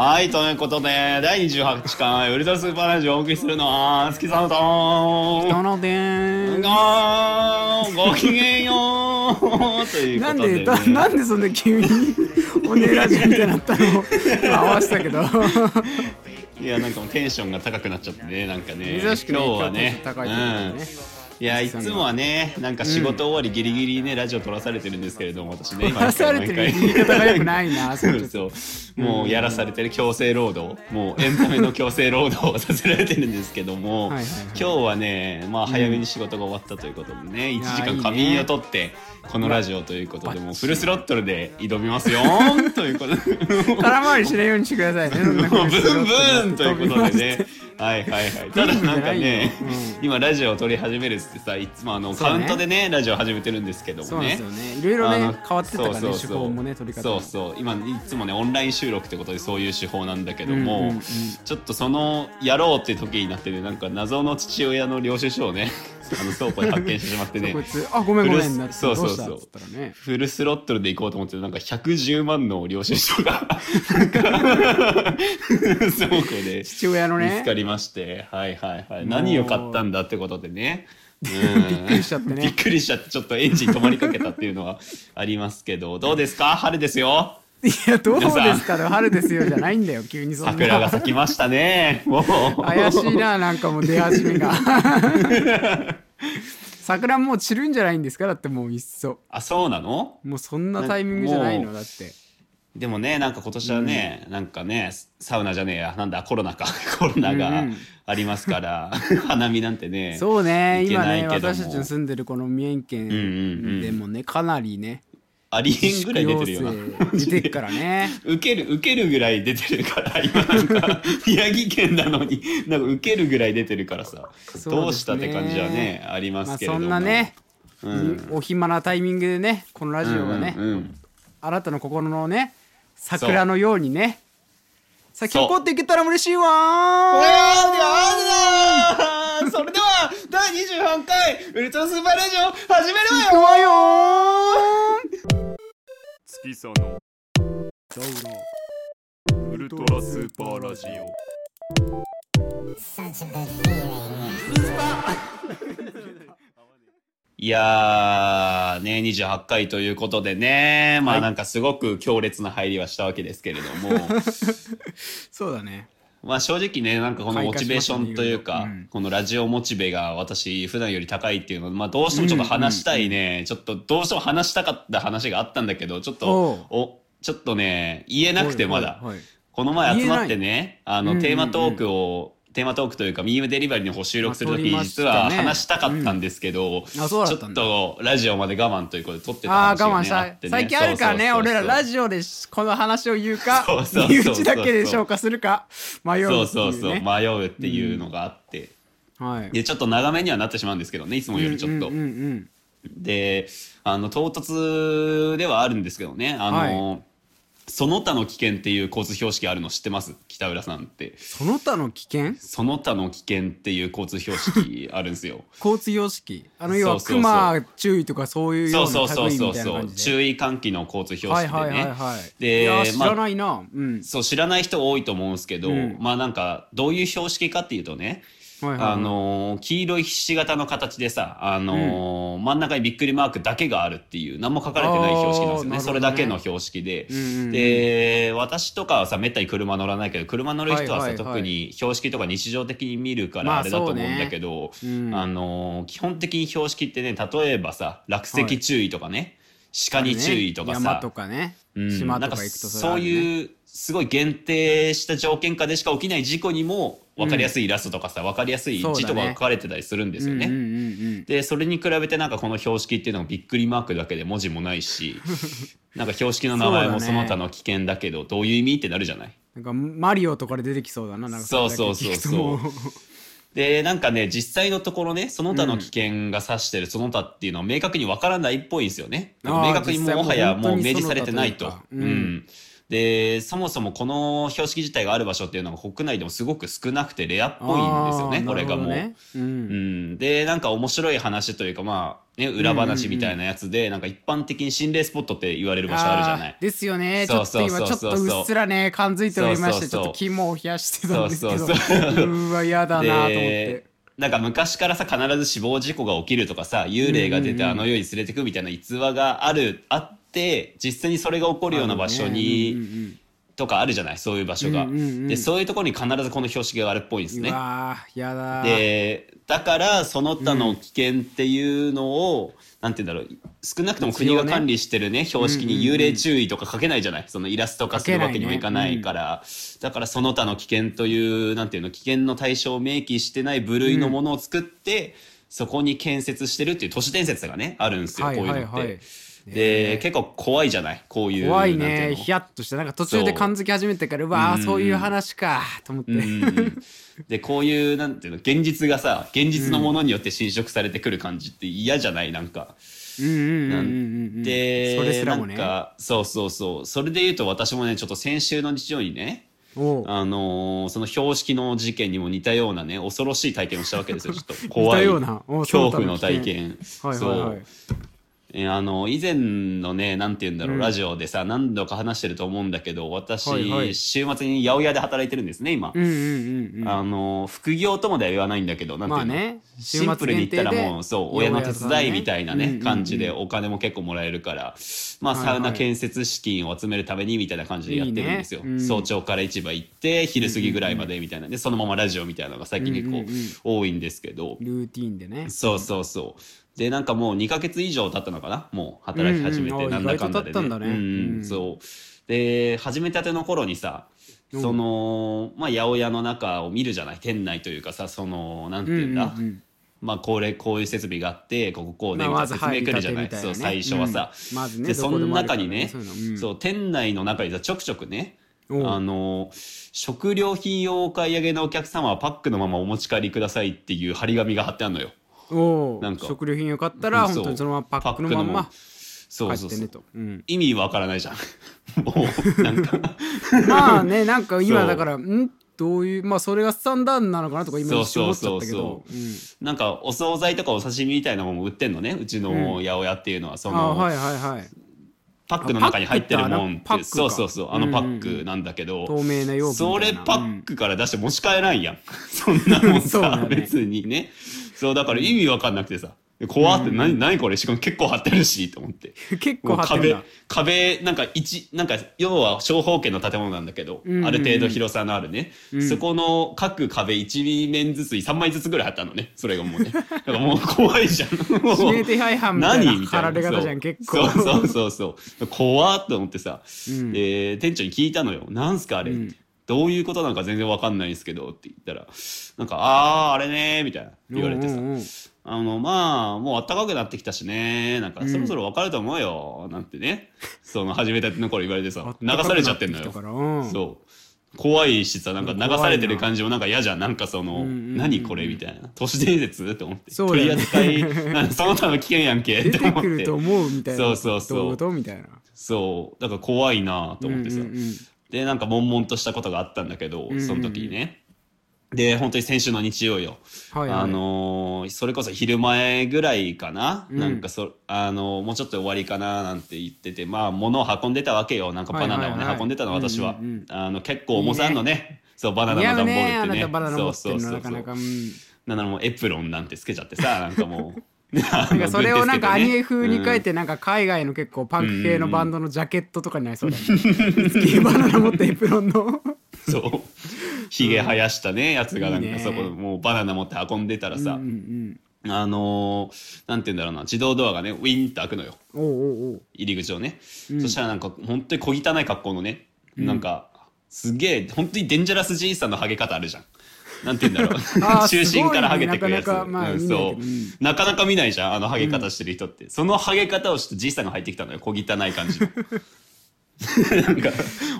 はい、ということで、第28回ウルトラスーパーラジオをお送りするのは、月さんと、どのでーごきげんよう。というなんことで、でだなんでそんな急におねラジオみたいになったの？合わせたけど。いや、なんかもうテンションが高くなっちゃってね、なんかね、珍しくね今日はね、高いね。うんいや、いつもはね、なんか仕事終わりギリギリね、ラジオ撮らされてるんですけれども、私ね、撮らされてる言い方が良くないなそ そうそう。もうやらされてる強制労働。もうエンタメの強制労働をさせられてるんですけども今日はねまあ早めに仕事が終わったということでね、1時間仮眠を取ってこのラジオということでもうフルスロットルで挑みますよ ということで。空回りしないようにしてください。ねブンブンということでね。はいはいはい。ただなんかね、うん。今ラジオを撮り始めるっつってさ、いつもあの、カウントでね、ラジオ始めてるんですけどもね。そうですよ。ね。いろいろね変わってたからねそうそうそう。手法もね取り方も。そうそう。今いつもねオンライン収録ってことでそういう手法なんだけども、うんうんうん。ちょっとそのやろうって時になってねなんか謎の父親の領収書をねあの倉庫で発見してしまってね。あごめんごめんなそうそうそう。ねフルスロットルで行こうと思ってなんか110万の領収書が。倉庫で父親のね。見つかりまして、はいはいはい。何を買ったんだってことでね。うん。びっくりしちゃってね。びっくりしちゃってちょっとエンジン止まりかけたっていうのはありますけど。どうですか？春ですよいやどうですかね。春ですよじゃないんだよ急にそんな。桜が咲きましたね。もう。怪しいななんかもう出始めが。桜もう散るんじゃないんですか？だってもういっそ。あそうなの？もうそんなタイミングじゃないもう。のだって。でもねなんか今年はね、なんかねサウナじゃねえや。なんだコロナか。コロナがうんうん。ありますから、花見なんてねそうね。今ね私たちの住んでるこの三重県うんうんうん。でもねかなりねありえんぐらい出てるよな。出てっからね。受ける受けるぐらい出てるから今なんか。宮城県なのになんか受けるぐらい出てるからさ、そうね。どうしたって感じはねありまますあけれども、そんなねうん。お暇なタイミングでねこのラジオがねうんうんうん。あなたの心のね桜のようにね。咲き誇っていけたら嬉しいわそれでは第28回ウルトラスーパーラジオ始めるわよ月さのウルトラスーパーラジオ。いやーね28回ということでね。まあなんかすごく強烈な入りはしたわけですけれども、そうだねまあ正直ねなんかこのモチベーションというか、このラジオモチベが私普段より高いっていうのまあどうしてもちょっと話したいね、ちょっとどうしても話したかった話があったんだけどちょっとおちょっとね言えなくてまだ、この前集まってねあの、うんうんうん。テーマトークをテーマトークというかミームデリバリーの方収録する時、実は話したかったんですけど、ちょっとラジオまで我慢ということで撮ってたああ話が、ね、我慢した最近あるからね俺らラジオでこの話を言うか 身内だけで消化するか迷うそうそうそう迷うっていうのがあって、はい。でちょっと長めにはなってしまうんですけどねいつもよりちょっと。であの唐突ではあるんですけどねあの、その他の危険っていう交通標識あるの知ってます？北浦さんって。その他の危険？その他の危険っていう交通標識あるんですよ。交通様式あの要はそうそうそう。熊注意とかそういうよそううそうそうそう。そう注意喚起の交通標識でね、はいはいはいはいで知まあらないな、うん。そう知らない人多いと思うんですけど、うん。まあなんかどういう標識かっていうとね、はいはいはい。あのー黄色いひし形の形でさ、あのー真ん中にびっくりマークだけがあるっていう何も書かれてない標識なんですよね。ね。それだけの標識で、うんうんうん。で私とかはさめったに車乗らないけど車乗る人はさ、はいはいはい。特に標識とか日常的に見るかまあらあれだと思うんそうねだけど、うん。あのー基本的に標識ってね例えばさ落石注意とかね、鹿に注意とかさ、山とかね、うん。島とかか行くとそうういうすごい限定した条件下でしか起きない事故にも分かりやすいイラストとかさ、分かりやすい字とかが書かれてたりするんですよね。うんうんうんうん。でそれに比べてなんかこの標識っていうのもびっくりマークだけで文字もないし なんか標識の名前もその他の危険だけどどういう意味ってなるじゃない？なんかマリオとかで出てきそうだな。なんかそうそうそうそう。でなんかね実際のところねその他の危険が指してるその他っていうのは明確にわからないっぽいんですよね。明確にもはやもう明示されてないと。うんでそもそもこの標識自体がある場所っていうのが国内でもすごく少なくてレアっぽいんですよねこれがもう。なるほどね。ううん。ん、でなんか面白い話というかまあね裏話みたいなやつで、なんか一般的に心霊スポットって言われる場所あるじゃない。ー。ですよね。ちょそうっと今ちょっとうっすらね感づいておりましてちそうそうそう。ょっと肝を冷やしてたんですけど。そうそうそう。うわ嫌だなと思って。でなんか昔からさ必ず死亡事故が起きるとかさ幽霊が出てあの世に連れてくみたいな逸話があるあって実際にそれが起こるような場所に、うんうんうんとかあるじゃない？そういう場所が、うんうんうんでそういうところに必ずこの標識があるっぽいんですうねでだからその他の危険っていうのを、なんて言うんだろう少なくとも国が管理してるね標識に幽霊注意とか書けないじゃない？そのイラスト化するわけにもいかないから。だからその他の危険というなんていうの危険の対象を明記してない部類のものを作って、そこに建設してるっていう都市伝説がねあるんですよ、はい。こういうのって。で、結構怖いじゃない？こういう怖いね。ヒヤッとしてなんか途中で感づき始めてからうわーそういう話かと思って、うん。でこういうなんていうの？現実がさ現実のものによって侵食されてくる感じって嫌じゃない？なんか。うんでそれすらもね。なんかそうそうそう。それで言うと私もねちょっと先週の日曜にねあのーその標識の事件にも似たようなね恐ろしい体験をしたわけですよ。ちょっと怖い。恐怖の体験。はいはいはい。そう。えーあの以前のねなんて言うんだろう、うん。ラジオでさ何度か話してると思うんだけど私、はいはい。週末に八百屋で働いてるんですね今、うんうんうんうん。あの副業とまでは言わないんだけどなんていうの、まあね。シンプルに言ったらもうそう親の手伝いみたいなね感じでお金も結構もらえるからまあはいはい。サウナ建設資金を集めるためにみたいな感じでやってるんですよ。いいね。うん。早朝から市場行って昼過ぎぐらいまでみたいな。でそのままラジオみたいなのが最近結構うんうんうん。多いんですけど。ルーティンでね。そうそうそうでなんかもう2ヶ月以上経ったのかな？もう働き始めてなんだかんだでね。そう。で始めたての頃にさそのまあ八百屋の中を見るじゃない？店内というかさそのなんていうんだ、うんうんうん。まあこれこういう設備があってこここうね説明来るじゃない、そう最初はさ、うん。まずねでその中にねそう店内の中にさちょくちょくねあの食料品用お買い上げのお客様はパックのままお持ち帰りくださいっていう張り紙が貼ってあるのよなんか。食料品を買ったらうん本当にそのままパックのまんまそうそうそう。帰ってねと、うん、意味わからないじゃん。もうなんか。まあねなんか今そう。だからん？どういうまあそれがスタンダードなのかなとか今一瞬思っちゃったけど。そうそうなんかお惣菜とかお刺身みたいなものも売ってんのね。うちの八百屋っていうのはそうんはいはいはい。パックの中に入ってるもんって。そうそうそう。あのパックなんだけど、透明な容器みそれパックから出して持ち帰らんやん、そんなもんさ、ね。別にねそうだから意味わかんなくてさ。怖って何,、何これ？しかも結構貼ってるしと思って。うん結構貼ってんだ壁なんか一なんか要は長方形の建物なんだけど、うんうんうん。ある程度広さのあるね、うん。そこの各壁1面ずつ3枚ずつぐらい貼ったのね。それがもうね。だからもう怖いじゃん。もう指名手配犯みたいな貼られ方じゃん結構。そうそうそうそう。怖っと思ってさ、うん。で店長に聞いたのよ「なんすかあれ」うんどういうことなのか全然わかんないんですけどって言ったらなんか「あーあれね」みたいな言われてさ、うん。うんうんあのまあもう暖かくなってきたしねなんかそろそろわかると思うよ、なんてねその始めたての頃言われてさ流されちゃってんのよ。うん。そう。怖いしさなんか流されてる感じもなんか嫌じゃん。なんかその、うんうんうん何これみたいな。都市伝説って思って、ね。取り扱いその他の危険やんけっ出てて思って。くると思うみたいなそうそうそう。そう。だから怖いなと思ってさ、うんうんうんでなんか悶々としたことがあったんだけど、その時にね。で本当に先週の日曜よ、はいはい。あのーそれこそ昼前ぐらいかな、うん。なんかそあのーもうちょっと終わりかななんて言っててまあ物を運んでたわけよ。なんかバナナをね、はい。はいはい運んでたの私は、うんうん。うんあの結構重さあんのねそうバナナの段ボールってね。そうるそうそうそう。かなか。うん。なんならもうエプロンなんてつけちゃってさなんかもう ななんかそれをなんかアニメ風に書いててなんか海外の結構パンク系のバンドのジャケットとかになりそうだね。スキーバナナ持ってエプロンの。そう。ひげ生やしたねやつがなんかそこもうバナナ持って運んでたらさ、うんうんあのーなんて言うんだろうな自動ドアがねウィンって開くのよ。入り口をね、うん。そしたらなんか本当に小汚い格好のね、なんかすげえ本当にデンジャラスじいさんのハゲ方あるじゃんなんて言うんだろう。中心からハゲてくるやつ。なかなかまあうんそう。うん。なかなか見ないじゃんあのハゲ方してる人って、そのハゲ方をしてじいさんが入ってきたのよ小汚い感じの。なんか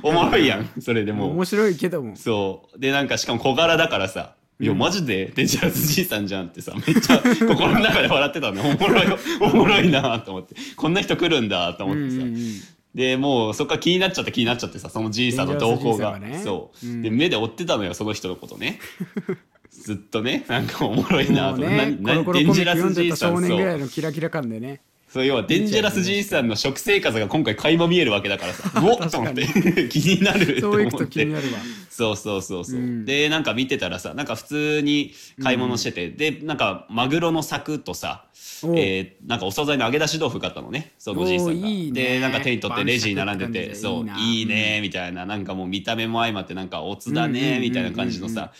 おもろいやんそれでも。う面白いけども。そう。でなんかしかも小柄だからさ。いやマジでデンジャラスじいさんじゃんってさめっちゃ心の中で笑ってたの。おもろいおもろいなと思って。こんな人来るんだと思ってさ、うんうんうんでもうそっから気になっちゃって気になっちゃってさそのじいさんの動向が。ね。そう、うん。で目で追ってたのよその人のことね。ずっとねなんかおもろいなと、ねなコロコロコミック読んでたさん少年ぐらいのキラキラ感でねそう要はデンジャラスじいさんの食生活が今回垣間見えるわけだからさ。おっと思って。気になるとそういくと思って気になるわ。そうそうそうそう、うんでなんか見てたらさなんか普通に買い物してて、でなんかマグロの柵とさえーなんかお惣菜の揚げ出し豆腐買ったのね。そのおじいさんが。いいね。でなんか手に取ってレジに並んでてそういいねみたいな。なんかもう見た目も相まってなんかおつだねみたいな感じのうんうんうん。さ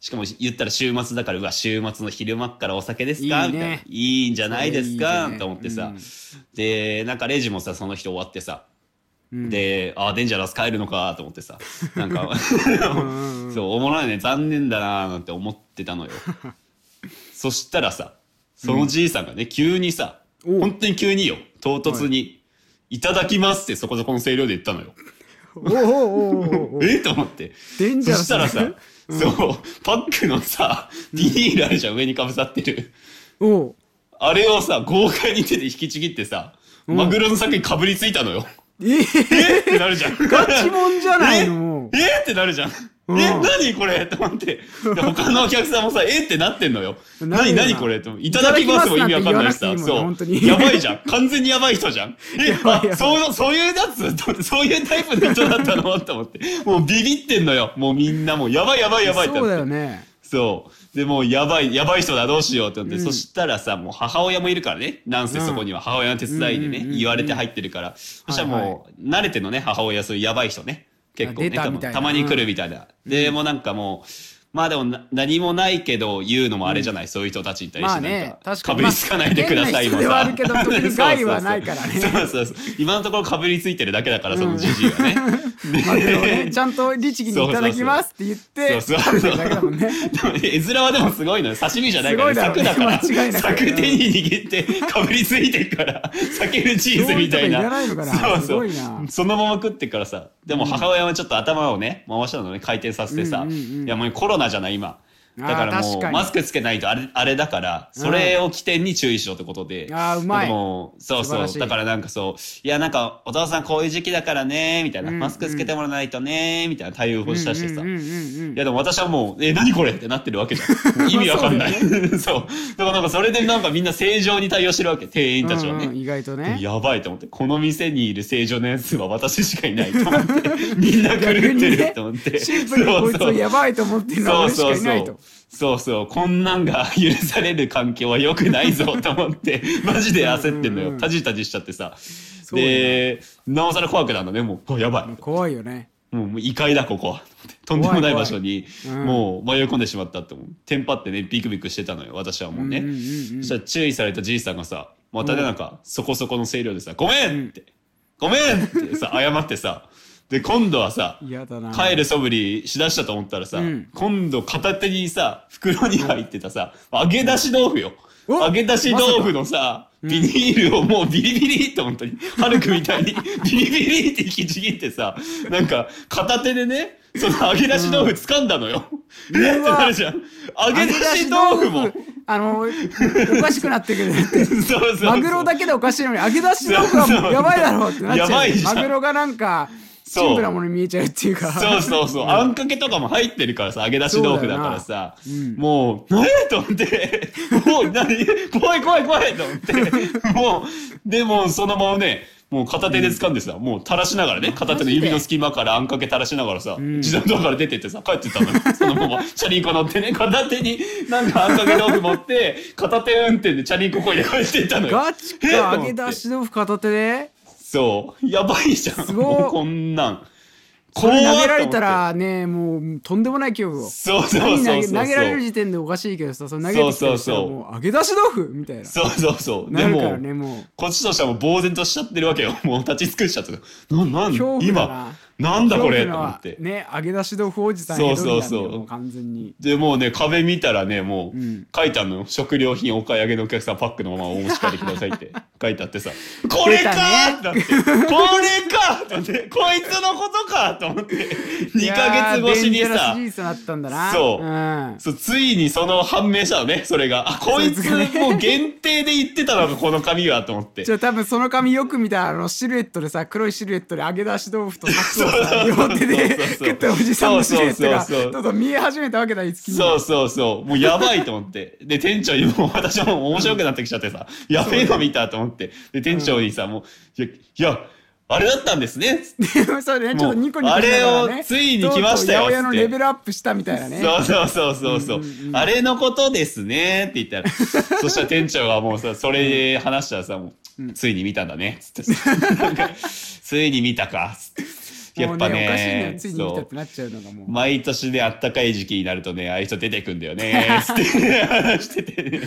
しかも言ったら週末だからうわ週末の昼間っからお酒ですか？いいね。みたいな。いいんじゃないですか？と思ってさ、うん。でなんかレジもさその人終わってさ。うん。で、あ、デンジャラス帰るのかと思ってさ、なんか、んうん そう、おもろいね、残念だなーなんて思ってたのよ。そしたらさ、そのじいさんがね、急にさ、本当に急によ、唐突に、い、ただきますってそこそこの声量で言ったのよ。おおおおおお え？と思って。デンジャラスそしたらさ、そう、パックのさ、ビニールあるじゃん、上にかぶさってる。おうあれをさ、豪快に手で引きちぎってさ、マグロの先にかぶりついたのよ。ええってなるじゃん。ガチもんじゃないのもうえってなるじゃん。うんえ、何これ？と思って。で他のお客さんもさ、えってなってんのよ。何何これ？と。いただきますも意味わかんないしさ。そう。にやばいじゃん。完全にやばい人じゃん。え、あ、そう、そういうやつそういうタイプの人だったの？と思って。もうビビってんのよ。もうみんなもうやばいやばいやばいってなそうってだよねそう。で、もうやばい、やばい人だ、どうしようって思って、うんそしたらさ、もう母親もいるからね。なんせそこには母親の手伝いでね、うん言われて入ってるから。そしたらもう、慣れてんのね、母親、そういうやばい人ね。結構ね、たまに来るみたいな。で、もうなんかもう、まあでもな何もないけど言うのもあれじゃない、そういう人たちに対してまあねなんか、確かぶりつかないでくださいもまあ変な人ではあるけど特に害はそうそうそう。ないからねそうそうそう。今のところかぶりついてるだけだから、そのじじいはね。ねちゃんと律儀にいただきますって言ってそうそう食べてるだけだもんね。絵面はでもすごいのよ。刺身じゃないから、ね、柵だから。間違いなく。柵手に握ってかぶりついてるから。避けるチーズみたいな。そうそう。なそのまま食ってからさ。でも母親はちょっと頭をね回したのね。回転させてさ、うんうんうん。いやもうコロナじゃない今。だからもうマスクつけないとあれあれだからそれを起点に注意しろってことで、あーうまい。そうそう。だからなんかそういやなんかお父さんこういう時期だからねみたいな、うんマスクつけてもらわないとねみたいな対応をしたしてさ、いやでも私はもう、え、何これってなってるわけじゃん。意味わかんない。そう,、だからなんかそれでなんかみんな正常に対応してるわけ、店員たちはね。意外とね。やばいと思って、この店にいる正常なやつは私しかいないと思って、みんな狂ってると思って。シンプルにこいつをやばいと思ってるのは俺しかいないとそうそうこんなんが許される環境は良くないぞと思って マジで焦ってんのうんうんうん。よタジタジしちゃってさ。でなおさら怖くなるのねもう。あやばい。怖いよね。もうもう異界だここは。とんでもない場所にもう迷い込んでしまったって思う。テンパってねビクビクしてたのよ私はもうね、うんうんうんうん。そしたら注意されたじいさんがさまたねなんかそこそこの声量でさ「ごめん!」って「ごめん!」ってさ謝ってさで今度はさ帰る素振りしだしたと思ったらさ、うん。今度片手にさ袋に入ってたさ揚げ出し豆腐よ。お揚げ出し豆腐のさ、ビニールをもうビリビリって本当に、ハルクみたいにビリビリって引きちぎってさ、なんか片手でね、その揚げ出し豆腐掴んだのよ。えっ？てなるじゃん。揚げ出し豆腐も。あのおかしくなってくるって。そうそうそう。マグロだけでおかしいのに揚げ出し豆腐はもうやばいだろうってなっちゃう。やばいじゃん。マグロがなんかそうシンプルなものに見えちゃうっていうか。そうそうそう。あんかけとかも入ってるからさ、揚げ出し豆腐だからさ、そううん。もう、何？と思って、もう、何？怖い怖い怖いと思って、もう、でもそのままね、もう片手で掴んでさ、もう垂らしながらね、片手の指の隙間からあんかけ垂らしながらさ、ん。自動ドアから出てってさ、帰ってったのよ。そのまま、チャリンコ乗ってね、片手になんかあんかけ豆腐持って、片手運転でチャリンコこいで帰ってったのよ。ガチえ？か揚げ出し豆腐片手で？そう。やばいじゃん。すごいもうこんなん。これ投げられたらねもうとんでもない恐怖をそうそうそう何投げられる時点でおかしいけどさその投げてきたらもう揚げ出し豆腐みたいなそうそうそう。でなるからも、ねもうこっちとしてはもう呆然としちゃってるわけよ。もう立ち尽くしちゃってる。な、なん今な、なんだこれ？と思って。ね揚げ出し豆腐おじさんそうそうそう。完全に。で、もうね、壁見たらね、もう、ん。書いてあるの。よ。食料品お買い上げのお客さんパックのままお持ち帰りくださいって 書いてあってさ、これかーってなって、これかーってこいつのことかと思って、2ヶ月越しにさ。事、実だったんだな。そう。うん。そう、ついにその判明したのね、それが。あ、こいつもう限定で言ってたのか、この紙は、と思ってじ。ゃあ多分その紙よく見たらあのシルエットでさ黒いシルエットで揚げ出し豆腐とさ両手で食ったおじさんのシルエットがそうそうそう。そうどんどん見え始めたわけだいつきにそうそうそう。もうやばいと思って。で、店長にも私も面白くなってきちゃってさ、やべえの見たと思って。で、店長にさ、もう、いや、あれだったんですね。それね。ちょっとニコニコね。あれをついに来ましたよとうとう八百屋のレベルアップしたみたいなね。そうそうそうそうそう、あれのことですねって言ったら、そしたら店長がもうさ、それ話したらさ、もう、ついに見たんだね、つって。ついに見たか、つって。やっぱねおかしいんだねよ、ついに見たそうってなっちゃうのがもう毎年であったかい時期になるとね、ああいう人出てくんだよね、つって話してて、ね。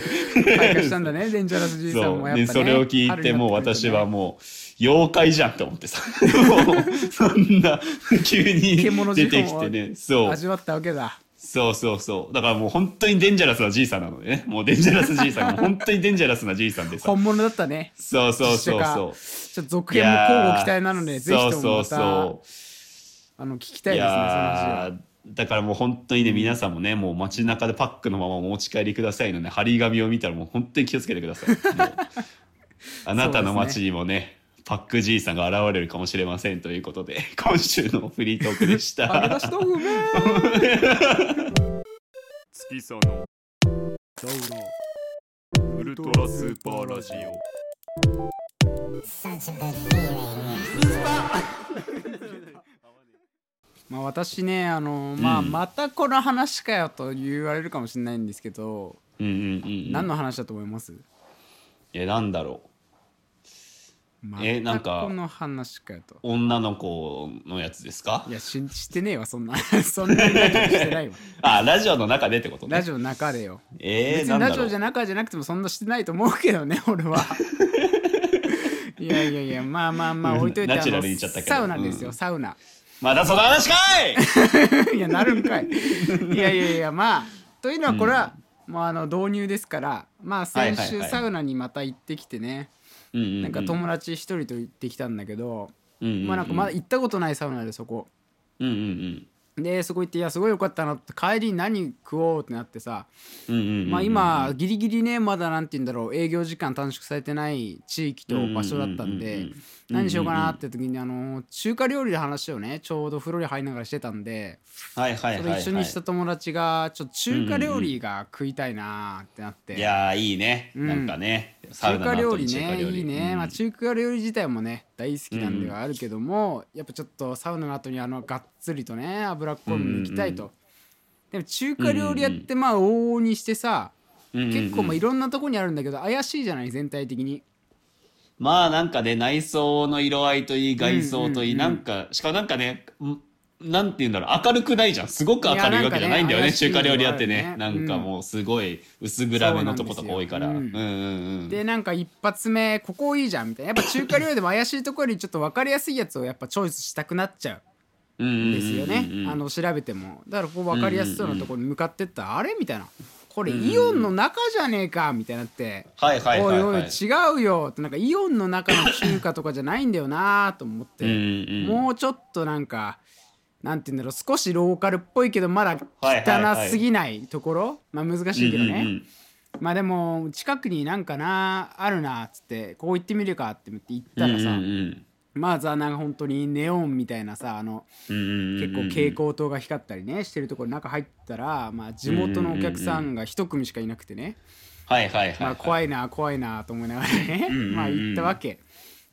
開花したんだねデンジャラスじいさんそう。もやっぱねで、それを聞いて、もう私はもう、妖怪じゃんと思ってさ。そんな、急に獣出てきてね。そう。味わったわけだそうそうそう。だからもう本当にデンジャラスなじいさんなのでね。もうデンジャラスじいさん。もう本当にデンジャラスなじいさんでさ。本物だったねそうそうそうそう。ちょっと続編も交互期待なのでぜひともそうそうまたそあの聞きたう。いいですねその話やはーだからもう本当にね、皆さんもね、もう街中でパックのままお持ち帰りくださいのね、張り紙を見たらもう本当に気をつけてください。あなたの街にもね、パックじいさんが現れるかもしれませんということで、今週のフリートークでし揚げた出。し豆腐め 月さのウルトラスーパーラジオ まあ私ねあのまあうんまたこの話かよと言われるかもしれないんですけどうんうんうんうん。何の話だと思います？え、なんだろう。えなんかまたこの話かよと。女の子のやつですか？いやししてねえわそんな。そんなしてないわ。あ、ラジオの中でってことね。ラジオの中でよ。えー、別にラジオじゃ中じゃなくてもそんなしてないと思うけどね 俺は。いやいやいやまあまあまあ置いといてナチュラル言っちゃったけど。サウナですよ、うん。サウナ。まだその話かい！いやなるんかい。いやいやいやまあというのはこれは、もうあの導入ですからまあ先週はいはいはい。サウナにまた行ってきてね、うんうんうんなんか友達一人と行ってきたんだけど、うんうんうん。まあなんかまだ行ったことないサウナでそこ。うんうんでそこ行っていやすごいよかったなって帰りに何食おうってなってさ、うんうんうんうんまあ今ギリギリねまだなんて言うんだろう営業時間短縮されてない地域と場所だったんうんうんうんでうん何しようかなって時にあの中華料理の話をねちょうど風呂に入りながらしてたんではいはい一緒にした友達がちょっと中華料理が食いたいなってなって。いやーいいね、うん。なんかね中華料理ねいいね、うん。まあ、中華料理自体もね大好きなんではあるけども、やっぱちょっとサウナの後にあのがっつりとね脂っこいもの行きたいと、うんでも中華料理屋ってまあ往々にしてさ、結構まあいろんなとこにあるんだけど怪しいじゃない全体的にまあなんかね内装の色合いといい外装といい、なんかしかもなんかねんなんて言うんだろう。明るくないじゃん。すごく明るいわけじゃないんだよねね中華料理屋ってね。ね。なんかもうすごい薄暗めのとことか多いから。でなんか一発目ここいいじゃんみたいな。やっぱ中華料理でも怪しいところにちょっと分かりやすいやつをやっぱチョイスしたくなっちゃうですよね、あの調べても。だからこう分かりやすそうなところに向かってった。ら、あれ？みたいなこれイオンの中じゃねえかみたいになって、はいはいはいはいおいおい違うよってなんかイオンの中の中華とかじゃないんだよなと思って、うんうんもうちょっとなんかなんて言うんだろう少しローカルっぽいけどまだはいはいはい汚すぎないところ、まあ難しいけどね、うんうんうん。まあでも近くになんかなあるなっつってここ行ってみるかって言って行ったらさ、うんうんまずはなんか本当にネオンみたいなさあのうんうんうんうん。結構蛍光灯が光ったりねしてるところ中入ったら、まあ、地元のお客さんが一組しかいなくてね、はいはいはい、まあ、はい怖いな怖いなと思いながらね。んうんうん。まあ行ったわけ。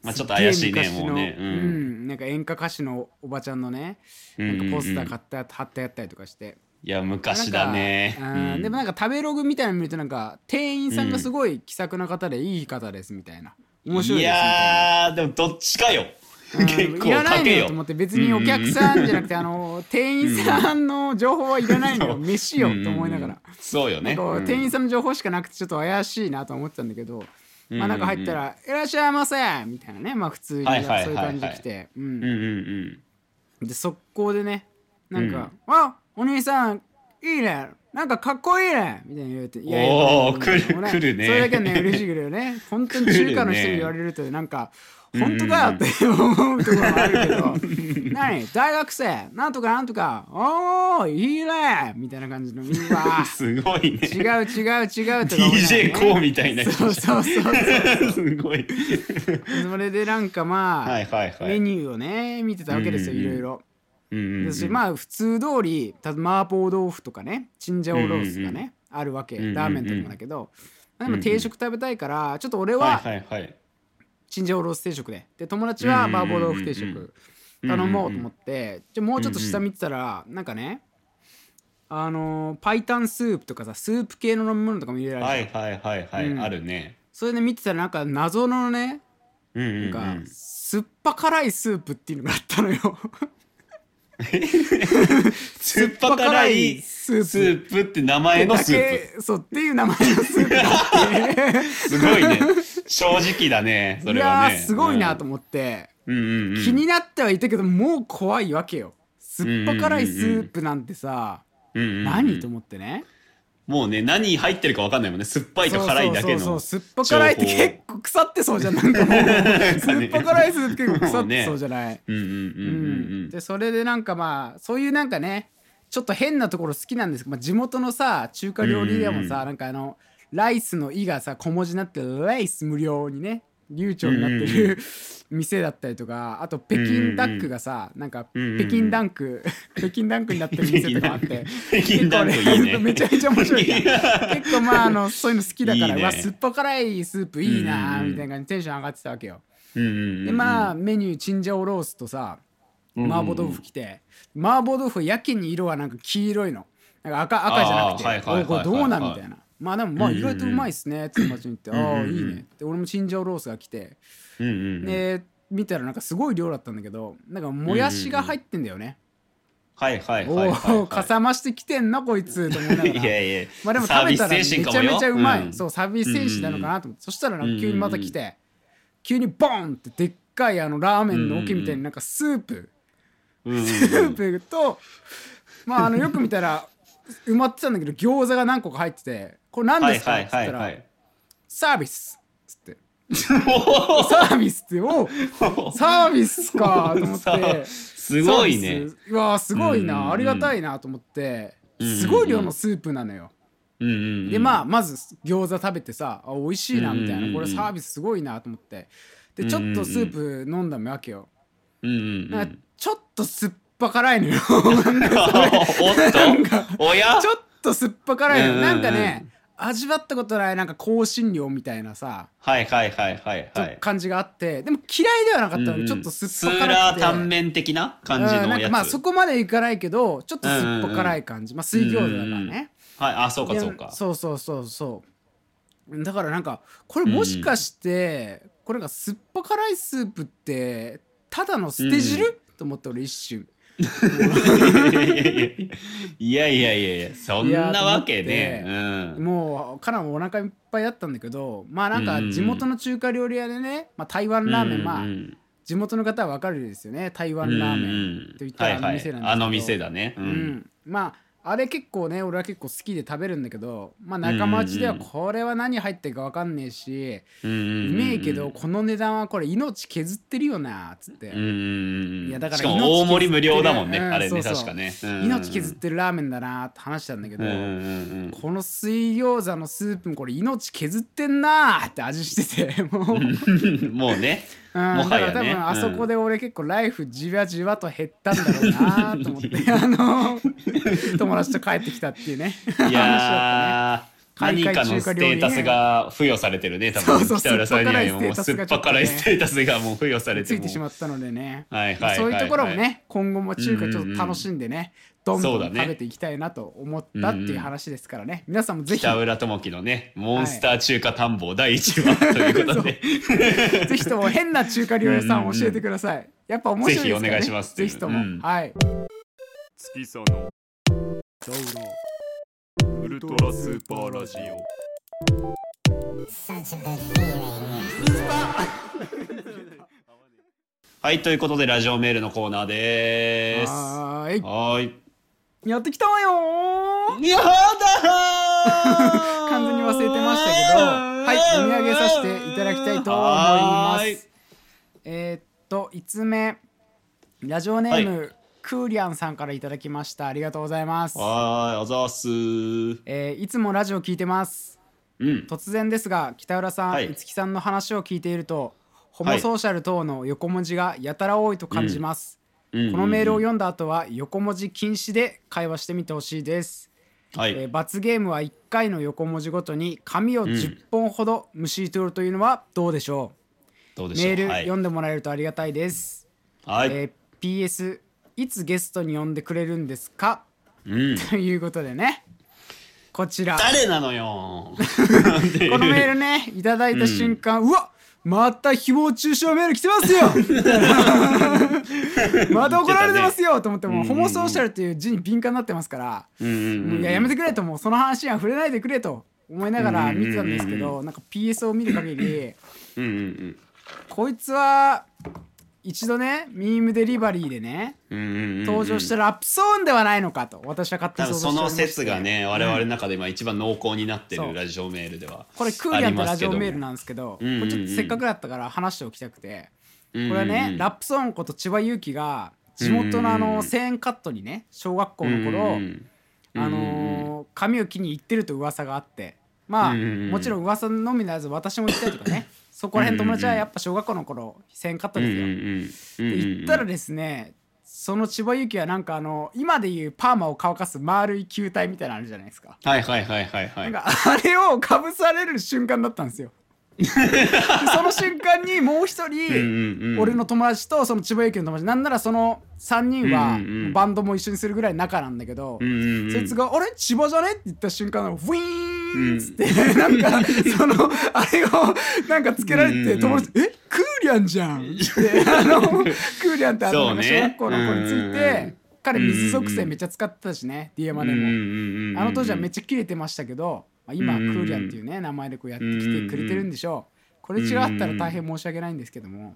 まあちょっと怪しいねもうね。ううん。ん、なんか演歌歌手のおばちゃんのねなんかポスター買って貼ってやったりとかして。いや昔だね。うん。うん。でもなんか食べログみたいなの見るとなんか店員さんがすごい気さくな方でいい方ですみたいな面白いいですみたいなやーでもどっちかよ。うん結構いらないのかけよよと思って別にお客さんじゃなくてあの店員さんの情報はいらないのよ。飯よと思いながら。そうよね。なんかうん。店員さんの情報しかなくてちょっと怪しいなと思ってたんだけどまあなんか入ったら「いらっしゃいませ」みたいなね。まあ普通にそうはいはいはい。はいいう感じで来て。うん。うんうんうん。で速攻でねなんか「あお兄さんいいねなんかかっこいいね」みたいに言われて「いやいや来る来るねそれだけはね。嬉しいけどね本当に中華の人に言われるとなんか本当かよって思うところもあるけど何大学生なんとかなんとかおーいいねみたいな感じのうわ すごいね。違う違う違うとかね。DJ コーみたいな。人そうそうそうそう。すごい。それでなんかまあ、はいはいはい。メニューをね見てたわけですよいろいろ。うんうんうん。私まあ普通通りた麻婆豆腐とかねチンジャオロースがね、あるわけ。ラーメンとかもだけど、まあでも定食食べたいからちょっと俺はいははいはい。チンジャオロース定食で。で友達は麻婆豆腐定食頼もうと思って。じゃあもうちょっと下見てたらなんかねあのーパイタンスープとかさスープ系の飲み物とかも入れられて、はいはいはいはい、うん。あるね。それで見てたらなんか謎のねうんうん、うん、なんか酸っぱ辛いスープっていうのがあったのよ 酸っぱ辛いスープ。スープって名前のスーだけそうっていう名前のスープ。すごいね。正直だねそいれはね。やーすごいなと思って、うん。うんうん気になってはいたけどもう怖いわけよ。酸っぱ辛いスープなんてさ、うんうんうん。何と思ってねもうね何入ってるか分かんないもんね。酸っぱいと辛いだけのそう酸っぱ辛いって結構腐ってそうじゃん。なんかもう。酸っぱ辛いスープ結構腐ってそうじゃない、うんうんうんうん。うん。でそれでなんかまあそういうなんかねちょっと変なところ好きなんですけど、まあ、地元のさ中華料理でもさ、なんかあのライスの「い」がさ小文字になってライス無料にね流暢になってる店だったりとかあと北京ダックがさなんか北京ダンク 北京ダンクになってる店とかもあって。北京ダンク。いいね。めちゃめちゃ面白い 結構まああのそういうの好きだからいいね。うわ酸っぱ辛いスープいいなみたいな感じでテンション上がってたわけよ。でまあメニューチンジャオロースとさ麻婆豆腐来て麻婆豆腐やけに色はなんか黄色いの。なんか赤赤じゃなくてはいはいはいはいおこれどうなんみたいなまあでもまあうんうんうん。意外とうまいっすねって友達に言って。んうんああいいねで俺もチンジャオロースが来て。うんうんうん。で見たらなんかすごい量だったんだけどなんかもやしが入ってんだよね。はいはいおはいはいおかさ増してきてんなこいつと思いながら。いやいやまあでも食べたらめちゃめちゃうまい、うそうサービス精神なのかなと思って、そしたらなんか急にまた来て、急にボンってでっかいあのラーメンの桶みたいになんかスープ、うんうんうん。スープとまああのよく見たら埋まってたんだけど餃子が何個か入っててこれ何はいですかはい。っつったら、サービスっつって。サービスっておサービスかと思っさて。すごいね。うわーすごいな、ありがたいなと思って。すごい量のスープなのよ、うんうんうん。でまあまず餃子食べてさあ美味しいなみたいな。これサービスすごいなと思って。でちょっとスープ飲んだわけよ。うんちょっと酸っぱ辛いのよ。おや？ちょっと酸っぱ辛いのうんうんうん。なんかね味わったことないなんか香辛料みたいなさはいはいはいはいはい。感じがあってでも嫌いではなかったのにちょっと酸っぱ辛くて。スーラータンメン的な感じのやつ。うんなんかまあそこまでいかないけどちょっと酸っぱ辛い感じ。まあ水餃子だからね。はいあそうかでそうか。そうそうそうそう。だからなんかこれもしかして、これが酸っぱ辛いスープってただの捨て汁、と思って俺一瞬いやいやいやいやそんなわけね。うん。もうかなりお腹いっぱいだったんだけどまあなんかうん地元の中華料理屋でね、まあ、台湾ラーメン、まあうん地元の方は分かるですよね。台湾ラーメンと言ったらあの店なんですけど、あの店だね。ううんん、まああれ結構ね俺は結構好きで食べるんだけどまあ仲間内ではこれは何入ってるか分かんねえし、うんうんうめえけどこの値段はこれ命削ってるよなっつって、うんうんうんいやだからしかも大盛り無料だもんね。うんあれねそうそう。確かね。うん命削ってるラーメンだなって話したんだけど、うんうんこの水餃子のスープこれ命削ってんなーって味してて もう、うん、うんもうね。もはだからやね多分あそこで俺結構ライフじわじわと減ったんだろうなと思って。あの友達と帰ってきたっていうね。い 話だったね。やー何かのステータスが付与されてるね多分。そうそう北浦さんにはもう酸っぱぱ辛いステータスがもう付与されてついてしもまったのでね、はいはいはいはい。そういうところもね今後も中華ちょっと楽しんでね、どんどそうんだね。食べていきたいなと思ったっていう話ですからね、皆さんもぜひ。北浦智樹のねモンスター中華探訪第1話ということで。ぜひとも変な中華料理屋さんを教えてください。やっぱ面白いですから、ね、ぜひお願いしますぜひとも、うん。はい。月そのウルトラスーパーラジオ.はい、ということで、ラジオメールのコーナーでーす。はーい。はーい。やってきたわよー。やだー。完全に忘れてましたけどはい読み上げさせていただきたいと思いまはーい。すえーっと5つ目。ラジオネーム、クーリアンさんからいただきました。ありがとうございます。はーい、あざーす。ー。えーいつもラジオ聞いてます。うん。突然ですが北浦さん、はい。五木さんの話を聞いているとホモソーシャル等の横文字がやたら多いと感じます、うん。このメールを読んだ後は横文字禁止で会話してみてほしいです、はい。えー罰ゲームは1回の横文字ごとに紙を10本ほどむしり取るというのはどうでしょう、どうでしょう。メールはい読んでもらえるとありがたいです、はい。えー PS いつゲストに呼んでくれるんですか？うん。ということでね。こちら。誰なのよ。このメールねいただいた瞬間、うわまた誹謗中傷メール来てますよ。また怒られてますよ。と思ってもうホモソーシャルっていう字に敏感になってますから、うんうんうん。いややめてくれと。もうその話には触れないでくれと。思いながら見てたんですけどなんか PS を見る限りうんうん。こいつは一度ねミームデリバリーでねうん。うんうんうん。登場したラップソーンではないのかと私は勝手多分その説がね、我々の中で今一番濃厚になってるラジオメールでは。これクーリアンとラジオメールななんですけどこうんうんうんれちょっとせっかくだったから話しておきたくてここれはねラップソーンこと千葉祐希が地元のあの1000円カットにね小学校の頃あのー髪を切りに行ってると噂があってまあうんうんうんもちろん噂のみならず私も行きたいとかねそこら辺友達はやっぱ小学校の頃1000円カットですよ。で行ったらですねその千葉祐希はなんかあの今でいうパーマを乾かす丸い球体みたいなのあるじゃないですか。はいはいはいはいはいなんかあれをかぶされる瞬間だったんですよ。でその瞬間にもう一人俺の友達とその千葉祐希の友達なんならその3人はバンドも一緒にするぐらい仲なんだけど、そいつが「あれ？千葉じゃね?」って言った瞬間ウィーンっつって、なんかそのあれをなんかつけられうんうんうんて友達「えクーリアンじゃん」ってあのクーリアンってあの小学校の子についうんうんうてん彼水属性めっちゃ使ってたしね D 山でも。あの当時はめっちちゃキレてましたけど、まあ、今はクうんうんうんーリアンっていうね名前でこうやってきてくれてるんでしょう。これ違ったら大変申し訳ないんですけども。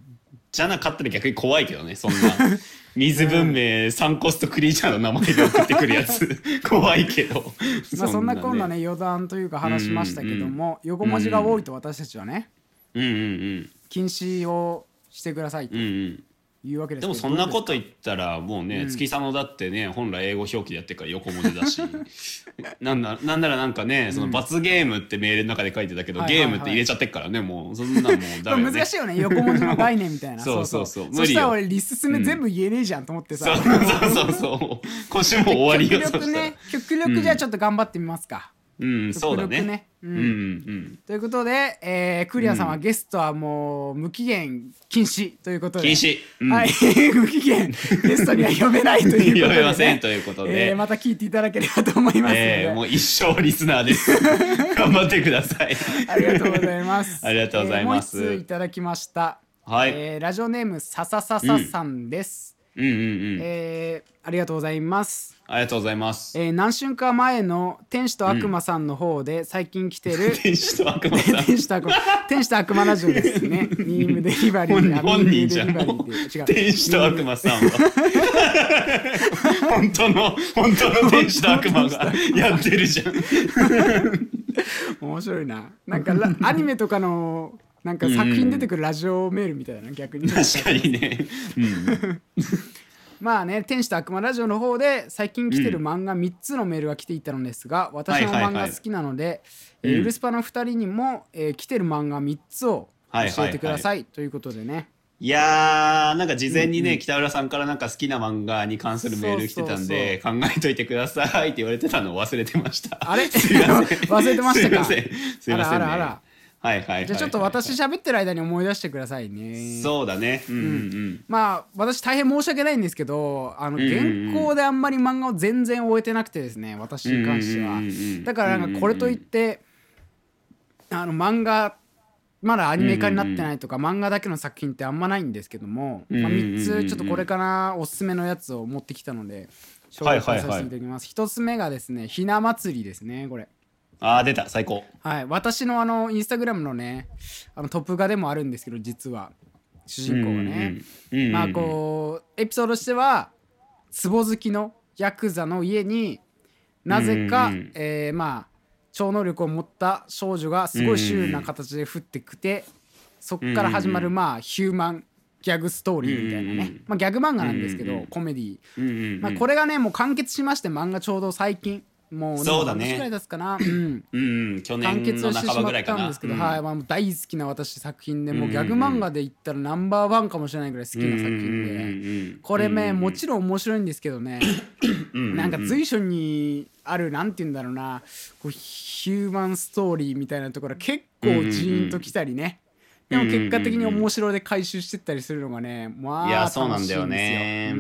じゃなかったら逆に怖いけどねそんな。水文明サンコストクリーチャーの名前で送ってくるやつ。怖いけど。まあそんなこんなねね余談というか話しましたけども、横文字が多いと私たちはねうん。うんうん禁止をしてくださいと。うんうんいうわけですでもそんなこと言ったらもうね、うん。月佐野だってね本来英語表記でやってるから横文字だし なんだなんならなんかねその罰ゲームってメールの中で書いてたけど、はいはいはい。ゲームって入れちゃってっからねもうそんなんもうダね。か難しいよね横文字の概念みたいな。そうそう。そう無理よ。そしたら俺リススメ全部言えねえじゃんと思ってさ、そうそうそうそう。今週も終わりよ極力ね極力じゃあちょっと頑張ってみますか、うんそうだね。ね。うん。うんうん。ということで、えークリアさんはゲストはもう無期限禁止ということで。禁止、うん。はい、無期限。ゲストには呼べないということで、ね、呼べませんということで。えーまた聞いていただければと思いますので、えーもう一生リスナーです。頑張ってください。ありがとうございます。ありがとうございます。えーもう一ついただきました、はい、えーラジオネームさささささんです、うんうんうん、えーありがとうございますありがとうございます、えー何週間前の天使と悪魔さんの方で最近来てる、天使と悪魔さん。天使と悪魔天使と悪魔ラジオですね。ミームデリバリー本人じゃん。違う。天使と悪魔さんは。本当の本当の天使と悪魔が。やってるじゃん。面白いな。なんかラアニメとかのなんか作品出てくるラジオメールみたいな逆に。確かにね、うん、まあね天使と悪魔ラジオの方で最近来てる漫画3つのメールが来ていたのですが、私の漫画好きなので、えーうん。ウルスパの2人にも、えー来てる漫画3つをはいはいはい。教えてくださいということでね、いやーなんか事前にね、北浦さんからなんか好きな漫画に関するメール来てたんで考えといてくださいって言われてたのを忘れてました。あれ？忘れてましたか？すいません。すいませんね。あらあらあらはいはいじゃあちょっと私喋ってる間に思い出してくださいね。そうだね。うんうんまあ私大変申し訳ないんですけどあの原稿であんまり漫画を全然終えてなくてですね私に関しては。だからなんかこれといってあの漫画まだアニメ化になってないとか漫画だけの作品ってあんまないんですけども、まあ、うんうんうん。うん3つちょっとこれからおすすめのやつを持ってきたので紹介させていただきます、1つ目がですねひな祭りですねこれあー出た。最高。はい。私のあのインスタグラムのねあのトップ画でもあるんですけど実は。主人公がね、うんうんうん。まあこうエピソードとしては壺好きのヤクザの家になぜか、うんうんえーまあ超能力を持った少女がすごいシュールな形で降ってきて、そっから始まるまあヒューマンギャグストーリーみたいなね、まあ、ギャグ漫画なんですけど、コメディうんうんうん。まあ、これがねもう完結しまして漫画ちょうど最近もうね。そうだね半年くらい経つかな、うん、うん。去完年の結してしま半ばぐらいかな。ったんですけど、うん。はい、まあ、大好きな私作品でもうギャグ漫画で言ったらナンバーワンかもしれないぐらい好きな作品で。これね、もちろん面白いんですけどね、なんか随所にあるなんて言うんだろうな。こうヒューマンストーリーみたいなところ結構ジーンときたりね、でも結果的に面白で回収してったりするのがねまあいや楽しいですよ。そうなんだよね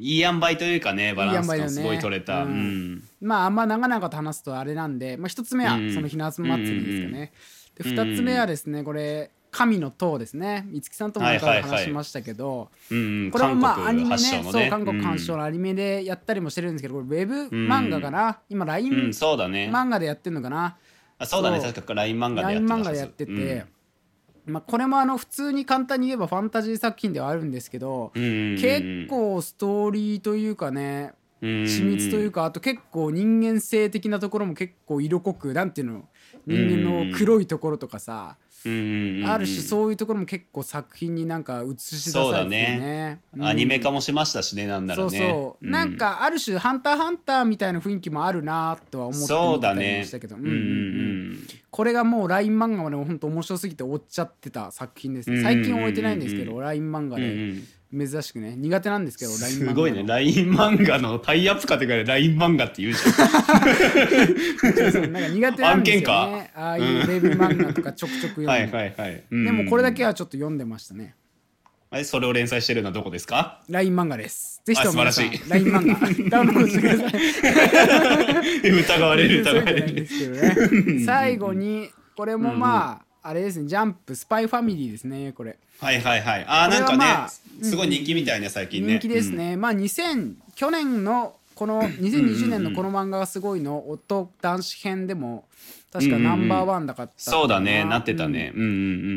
いい塩梅というかねバランスがすごい取れた。ねうん。まああんま長々と話すとあれなんで、まあ、一つ目はうん。そのひな祭りですかね、で二つ目はですねこれ神の塔ですね。五木さんとも話しましたけど、うんうん。これもまあアニメねねそう韓国発祥のアニメでやったりもしてるんですけどこれウェブ漫画かな、今 LINE うんうんそうだね。漫画でやってんのかな？あそうだね。確か LINE 漫画でやってた漫画でやってて、まあ、これもあの普通に簡単に言えばファンタジー作品ではあるんですけど、結構ストーリーというかね緻密というかあと結構人間性的なところも結構色濃くなんていうの人間の黒いところとかさ、ある種そういうところも結構作品になんか映し出されててね。うんアニメ化もしましたしねなんだろそうう。ねそう、なんかある種「ハンターハンター」みたいな雰囲気もあるなとは思ってそうだね。したけど、うんうんうん。これがもう LINE 漫画までも本当面白すぎて追っちゃってた作品ですね。最近終えてないんですけど LINE 漫画うんうでん珍しくね苦手なんですけど LINE 漫画すごいね。LINE 漫画の。タイアップカテゴリーで LINE 漫画って言うじそうなんか苦手なんですよね。ああいうウェブ漫画とかちょくちょく読んの。はいはいはい。でもこれだけけはちょっと読んでましたね。えそれを連載してるのはどこですか？LINE 漫画です。ぜひとも皆さん LINE 漫画。ダウンロードしてください。疑われる疑われる。すけどね。最後にこれもまああれですねジャンプスパイファミリーですねこれ。はいはいはい。あーなんかこれはまあねすごい人気みたいね最近ね。人気ですね、まあ2000去年のこの2020年のこの漫画がすごいの音男子編でも確かナンバーワンだかったそうだねなってたね。うん。うんう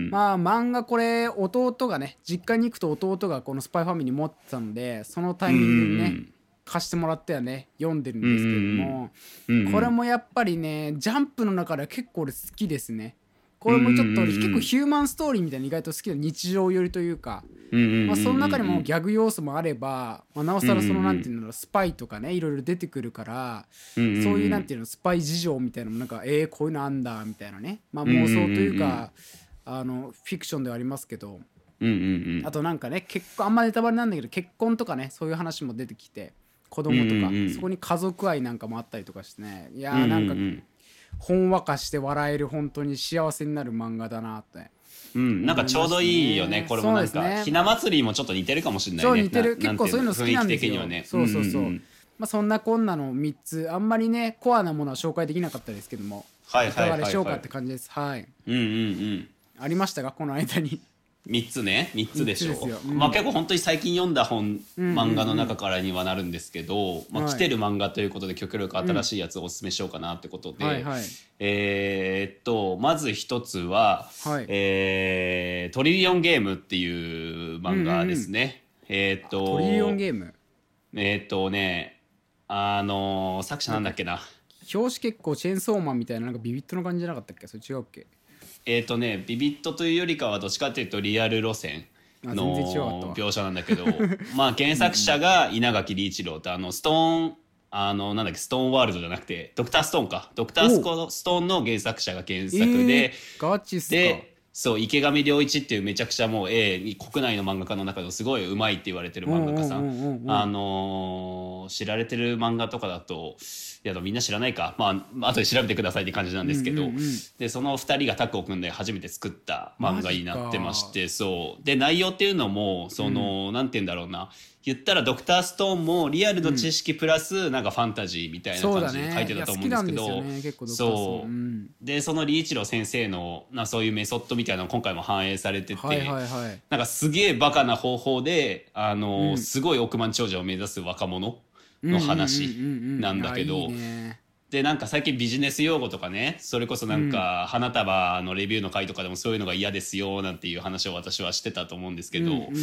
んまあ漫画これ弟がね実家に行くと弟がこの「スパイファミリー持ってたのでそのタイミングでね、うんうん貸してもらってはね読んでるんですけれども、うんうん。これもやっぱりねジャンプの中では結構俺好きですねこれもちょっと結構ヒューマンストーリーみたいな意外と好きな日常寄りというか、まあ、その中にもギャグ要素もあれば、まあ、なおさらそのなんていうのスパイとかねいろいろ出てくるから、そういうなんていうのスパイ事情みたいなのもなんかえー、こういうのあんだみたいなね、まあ、妄想というか、あのフィクションではありますけど。あとなんかね結婚あんまネタバレなんだけど結婚とかねそういう話も出てきて子供とか、そこに家族愛なんかもあったりとかしてね。いやーなんかほんわかして笑える本当に幸せになる漫画だなって。うん、なんかちょうどいいよね。これもなんか、そうですね。ひな祭りもちょっと似てるかもしれないね。そう似てる。な結構そういうの好きなんですよ、ね。そうそうそう、んんん。まあそんなこんなの3つ。あんまりねコアなものは紹介できなかったですけども。はいはいはいはい。かがでしょうかって感じです。はい。うんうんうん。ありましたがこの間に三つね、三つでしょ。三つですよ。うん。まあ結構本当に最近読んだ本、うんうん漫画の中からにはなるんですけど、まあはい。来てる漫画ということで極力新しいやつをおすすめしようかなってことで、はいはい。えーっとまず一つは、はい。えートリリオンゲームっていう漫画ですね。えーっとトリリオンゲーム？えーっとねあのー作者なんだっけな。表紙結構チェーンソーマンみたいななんかビビットの感じじゃなかったっけ？それ違うっけ？えっ、とねビビットというよりかはどっちかというとリアル路線のわ描写なんだけど まあ原作者が稲垣理一郎ってあのストーンあのなんだっけストーンワールドじゃなくてドクターストーンか。ドクタースコストーンの原作者が原作で、えーガチっすか。でそう池上良一っていうめちゃくちゃもう絵国内の漫画家の中でもすごいうまいって言われてる漫画家さうん。あのー知られてる漫画とかだといやみんな知らないか。まあ後で調べてくださいって感じなんですけど、うんうんうん。でその2人がタッグを組んで初めて作った漫画になってましてそう。で内容っていうのもその、なんて言うんだろうな。言ったらドクターストーンもリアルの知識プラスなんかファンタジーみたいな感じでね書いてたと思うんですけど、そう、うんでそのリ一郎先生のなそういうメソッドみたいなの今回も反映されてて、はいはいはい。なんかすげえバカな方法であの、すごい億万長者を目指す若者の話なんだけど、でなんか最近ビジネス用語とかねそれこそなんか花束のレビューの回とかでもそういうのが嫌ですよなんていう話を私はしてたと思うんですけど、うんうん。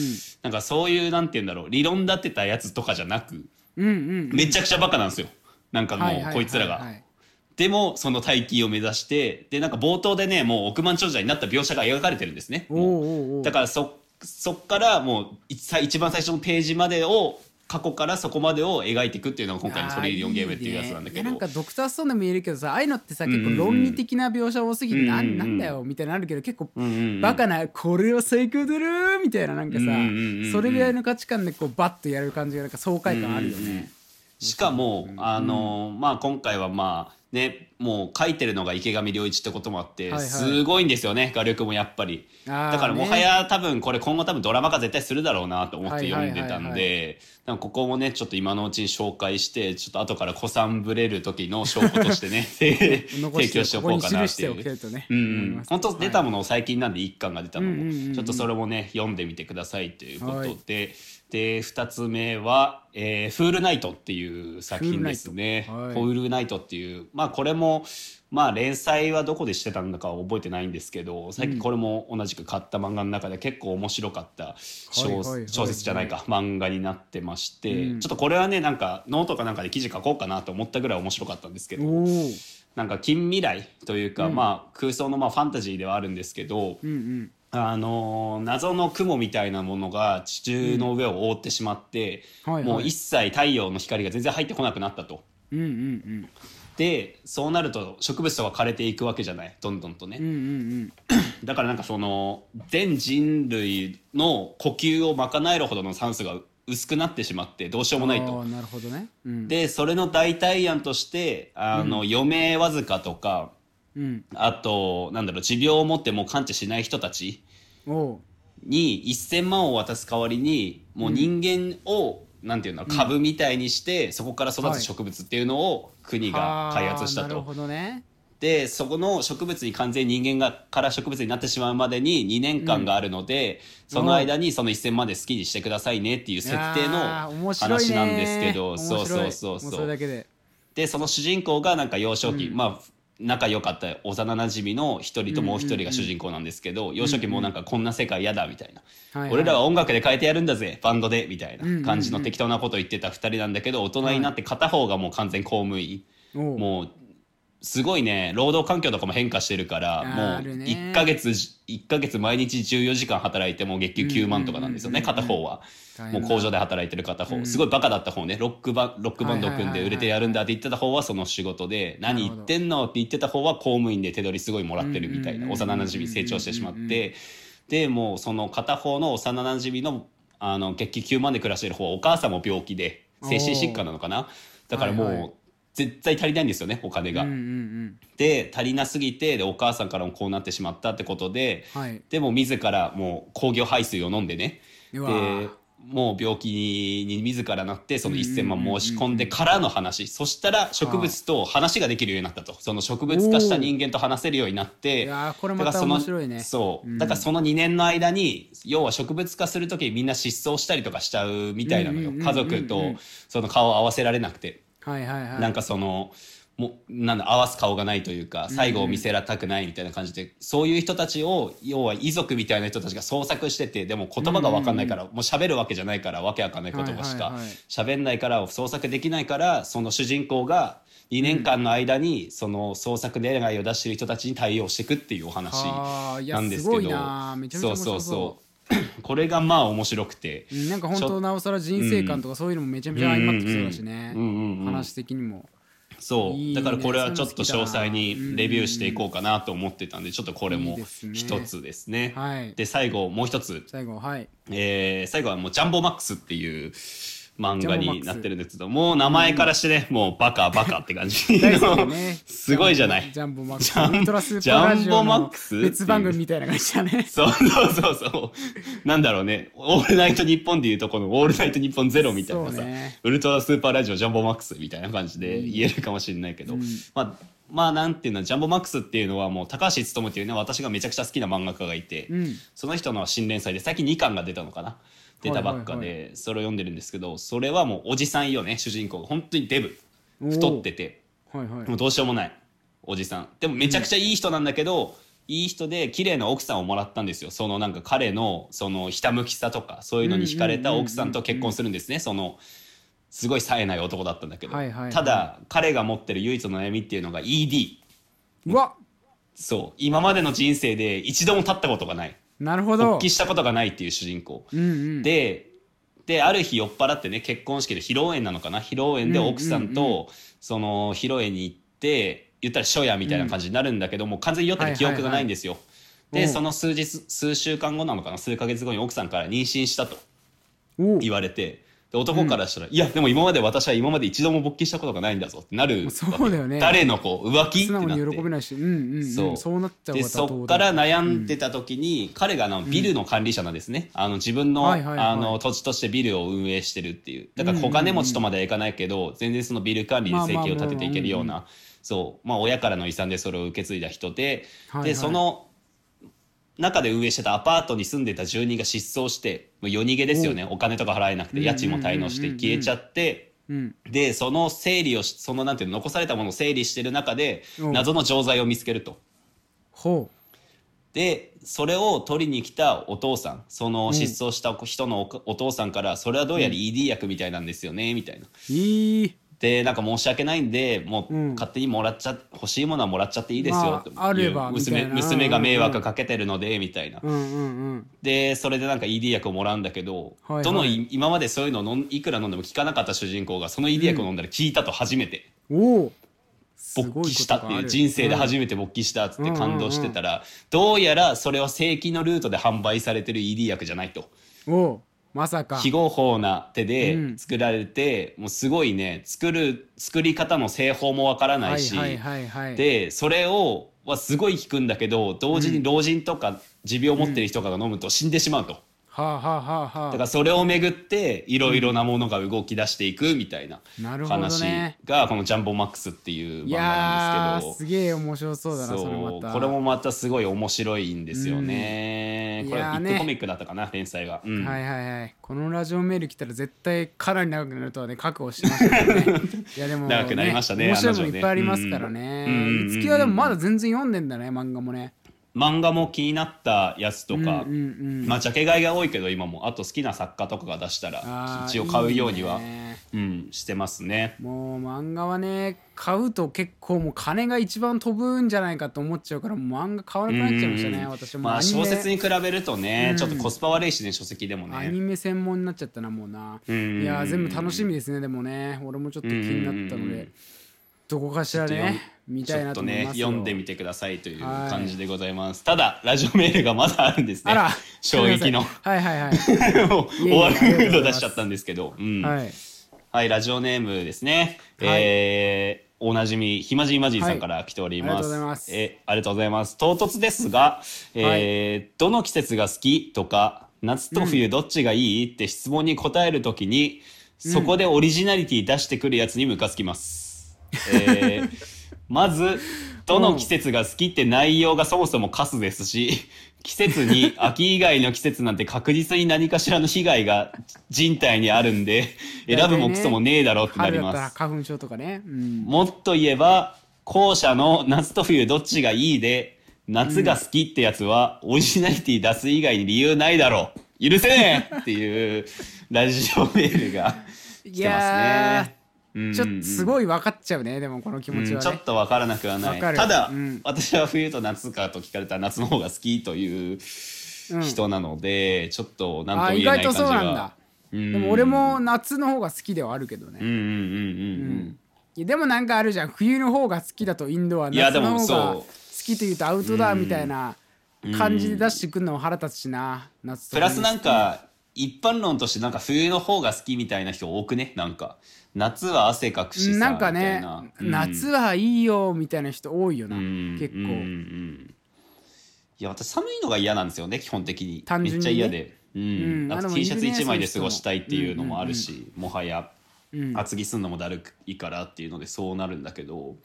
なんかそういうなんて言うんだろう理論立てたやつとかじゃなくうんうんめちゃくちゃバカなんですよ。なんかもうこいつらが。はい。でもその大金を目指してでなんか冒頭でねもう億万長者になった描写が描かれてるんですね。おうおうおう。だからそそっからもう一番最初のページまでを過去からそこまでを描いていくっていうのが今回の「トレイリオンゲーム」っていうやつなんだけど。ねなんかドクターストーンでも言えるけどさああいうのってさ結構論理的な描写多すぎて、なうんうんうん。なんだよみたいなのあるけど結構バカなこれは最高だろみたいななんかさ、うんうんそれぐらいの価値観でこうバッとやる感じがなんか爽快感あるようんうんうん。ね。しかも、あのまあ今回はまあねもう書いてるのが池上良一ってこともあって、はいはい。すごいんですよね画力もやっぱり。だからもはね。や多分これ今後多分ドラマ化絶対するだろうなと思って読んでたんはいはい。はいでここもねちょっと今のうちに紹介してちょっと後から子さんぶれる時の証拠としてね残 提供しておこうかなっていう。ね。うん本当出たもの最近なんで一巻が出たのも、うんうんうんうんちょっとそれもね読んでみてくださいということで、で2つ目は、えーフールナイト」っていう作品ですね。フールナイトはいフールナイトっていうまあこれもまあ連載はどこでしてたんだかは覚えてないんですけど最近これも同じく買った漫画の中で結構面白かった小,、説じゃないか漫画になってまして、うんちょっとこれはねなんかノートかなんかで記事書こうかなと思ったぐらい面白かったんですけど。なんか近未来というか、うんまあ空想のまあファンタジーではあるんですけど、うんうん。あのー謎の雲みたいなものが地中の上を覆ってしまって、はいはいもう一切太陽の光が全然入ってこなくなったと。うんうんでそうなると植物とか枯れていくわけじゃないどんどんとね、うん。うんうんだからなんかその全人類の呼吸を賄えるほどの酸素が薄くなってしまってどうしよううん。もないと。なるほどね。うん。でそれの代替案としてあの、余命わずかとかうん。あとなんだろう持病を持ってもう完治しない人たち。に1,000万を渡す代わりにもう人間を、なんていうの株みたいにして、そこから育つ植物っていうのを国が開発したと。はあなるほどね。でそこの植物に完全に人間がから植物になってしまうまでに2年間があるので、その間にその1,000万で好きにしてくださいねっていう設定の話なんですけど面そうそうそうもそうで。でその主人公がなんか幼少期、まあ仲良かった幼なじみの一人ともう一人が主人公なんですけど、幼少期もうなんかこんな世界嫌だみたいな、俺らは音楽で変えてやるんだぜ。バンドでみたいな感じの適当なこと言ってた二人なんだけど大人になって片方がもう完全公務員、もうすごいね労働環境とかも変化してるからもうあるね。1ヶ月1ヶ月毎日14時間働いてもう月給9万とかなんですよね片方は。もう工場で働いてる片方、すごいバカだった方ね。ロックバロックバンドを組んで売れてやるんだって言ってた方はその仕事で何言ってんのって言ってた方は公務員で手取りすごいもらってるみたいな幼なじみ成長してしまって。でもうその片方の幼なじみのあの月給9万で暮らしてる方はお母さんも病気で精神疾患なのかな。だからもう、絶対足りないんですよねお金が。うんうんうん。で足りなすぎてでお母さんからもこうなってしまったってことで、はい。でも自らもう工業排水を飲んでね。でもう病気に自らなってその1,000万申し込んでからの話。そしたら植物と話ができるようになったと。その植物化した人間と話せるようになってだからそのそう。だからその2年の間に要は植物化する時にみんな失踪したりとかしちゃうみたいなのよ。家族とその顔を合わせられなくて。はいはいはい。なんかそのもなんだ合わす顔がないというか最後を見せらたくないみたいな感じで、そういう人たちを要は遺族みたいな人たちが創作しててでも言葉が分かんないから、もう喋るわけじゃないからわけわかんない言葉しかはいはいはい。喋んないから創作できないからその主人公が2年間の間にその創作願いを出してる人たちに対応していくっていうお話なんですけど。すごいなめちゃめちゃ面白そうそうそう これがまあ面白くて。うんなんか本当なおさら人生観とかそういうのもめちゃめちゃ相まってきそうだしね。話的にも。そう。だからこれはちょっと詳細にレビューしていこうかなと思ってたんでちょっとこれも一つですね。はい。で最後もう一つ、最後はい。えー最後はもう「ジャンボマックス」っていう漫画になってるんですけどもう名前からしてねもうバカバカって感じ。ね。すごいじゃない。ジャンボマックス。ジャンボマッのクス別番組みたいな感じだね。そうそうそうそう。なんだろうね。オールナイトニッポンでいうとこのオールナイトニッポンゼロみたいなさ、ね。ウルトラスーパーラジオジャンボマックスみたいな感じで言えるかもしれないけど、まあ、まあなんていうのジャンボマックスっていうのはもう高橋勉っていうね私がめちゃくちゃ好きな漫画家がいて、うん。その人の新連載で最近2巻が出たのかな出たばっかでそれを読んでるんですけどそれはもうおじさんよね主人公が。本当にデブ。太ってて。はいはい。もうどうしようもないおじさん。でもめちゃくちゃいい人なんだけど、いい人で綺麗な奥さんをもらったんですよ。そのなんか彼のそのひたむきさとかそういうのに惹かれた奥さんと結婚するんですね。そのすごい冴えない男だったんだけど、はいはいはい。ただ彼が持ってる唯一の悩みっていうのが ED うわそう。今までの人生で一度も立ったことがないなるほど。勃起したことがないっていう主人公、うんうん。でである日酔っ払ってね結婚式で披露宴なのかな？披露宴で奥さんとその披露宴に行って言ったら初夜みたいな感じになるんだけども、完全に酔ってる記憶がないんですよ。でその数日数週間後なのかな？数ヶ月後に奥さんから妊娠したとお言われてで男からしたら、いやでも今まで私は今まで一度も勃起したことがないんだぞってなるそうだよね。誰の子浮気？って喜べないしうんうん、うん、そう。そうなっちゃうでわそっから悩んでた時に、彼があのビルの管理者なんですね、あの自分の,、はいはいはい。あの土地としてビルを運営してるっていう。だから小金持ちとまではいかないけど、全然そのビル管理で生計を立てていけるような、そう。まあ親からの遺産でそれを受け継いだ人で、はいはい。でその中で運営してたアパートに住んでた住人が失踪してもう夜逃げですよね。お。金とか払えなくて家賃も滞納して消えちゃって。うん。でその整理をしそのなんていうの残されたものを整理してる中でうん謎の錠剤を見つけると。ほでそれを取りに来たお父さんその失踪した人のおお父さんからそれはどうやら ED 薬みたいなんですよねみたいな。ういいでなんか申し訳ないんでもううん。勝手にもらっちゃ欲しいものはもらっちゃっていいですよまああれば娘娘が迷惑かけてるのでみたいな。うん。うんうんでそれでなんか ED 薬をもらうんだけど、はいはい。どのい今までそういうのを飲んいくら飲んでも効かなかった主人公がその ED 薬を飲んだら効いたと初めて。おお。勃起したっていう人生で初めて勃起したっつって感動してたらどうやらそれは正規のルートで販売されてる ED 薬じゃないと。おおまさか。非合法な手うでん。作られてもうすごいね作る作り方の製法もわからないいはいはいはい。でそれをはすごい効くんだけど同時に老人とか持病を持ってる人が飲むと死んでしまうと。はあはあはあはあ。だからそれをめぐっていろいろなものが動き出していくみたいな話ね。がこの「ジャンボマックス」っていうい漫画なんですけど。やーすげえ面白そうだなそれまた。そうこれもまたすごい面白いんですよね、これうんいやーね。ビッグコミックだったかな連載が、うん。はいはいはい。このラジオメール来たら絶対かなり長くなるとはね覚悟してましたけどね。いやでも、長くなりましたね面白いもいっぱいありますからね。うんうんうん。うん。いつきはでもまだ全然読んでんだね漫画もね漫画も気になったやつとか、うんうんうん。まあジャケ買いが多いけど今も。あと好きな作家とかが出したら一応買うようにはね。うん、してますね。もう漫画はね買うと結構もう金が一番飛ぶんじゃないかと思っちゃうから漫画買わなくなっちゃいましたねうん。私も。まあ小説に比べるとね、うん。ちょっとコスパ悪いしね書籍でもアねニメ専門になっちゃったなもうな。うん。いやー全部楽しみですねでもね。俺もちょっと気になったのうん。でどこかしらね見たいなちょっとねと思いますよ。読んでみてくださいというはい。感じでございます、ただラジオメールがまだあるんですね。あら衝撃の。はいはいはい。もう終わるムード出しちゃったんですけど、うん。は、はいいラジオネームですね、はい。えーおなじみひまじいまじいさんから来ております、はい。ありがとうございます。えーありがとうございます。唐突ですが、えーどの季節が好きとか夏と冬どっちがいいって質問に答えるときに、そこでオリジナリティ出してくるやつにムカつきます、えー まずどの季節が好きって内容がそもそもカスですし 季節に 秋以外の季節なんて確実に何かしらの被害が人体にあるんで 選ぶもクソもねえだろってなります。ら花粉症とかね。うん。もっと言えば後者の夏と冬どっちがいいで夏が好きってやつはオリジナリティ出す以外に理由ないだろう。許せねえっていうラジオメールが来いてますやね。ちょっとすごい分かっちゃうねでもこの気持ちはね。うん。ちょっと分からなくはない。ただ、うん。私は冬と夏かと聞かれたら夏の方が好きといううん人なので、ちょっと何とあも言えない意外と感じがそうなんだ。うん。でも俺も夏の方が好きではあるけどね。うんうんうんうん。うん。いやでもなんかあるじゃん冬の方が好きだとインドは夏の方が好きというとアウトドアみたいな感じで出してくるのも腹立つしな夏プラスなんか一般論としてなんか冬の方が好きみたいな人多くねなんか夏は汗かくしさなんかねうん。夏はいいよみたいな人多いよなうん結構。うんいや私寒いのが嫌なんですよね基本的に。単純にね。めっちゃ嫌で、うん。あとうん T シャツいるね1枚で過ごしたいっていうのもあるし、もはやうん。厚着すんのもだるいからっていうのでそうなるんだけど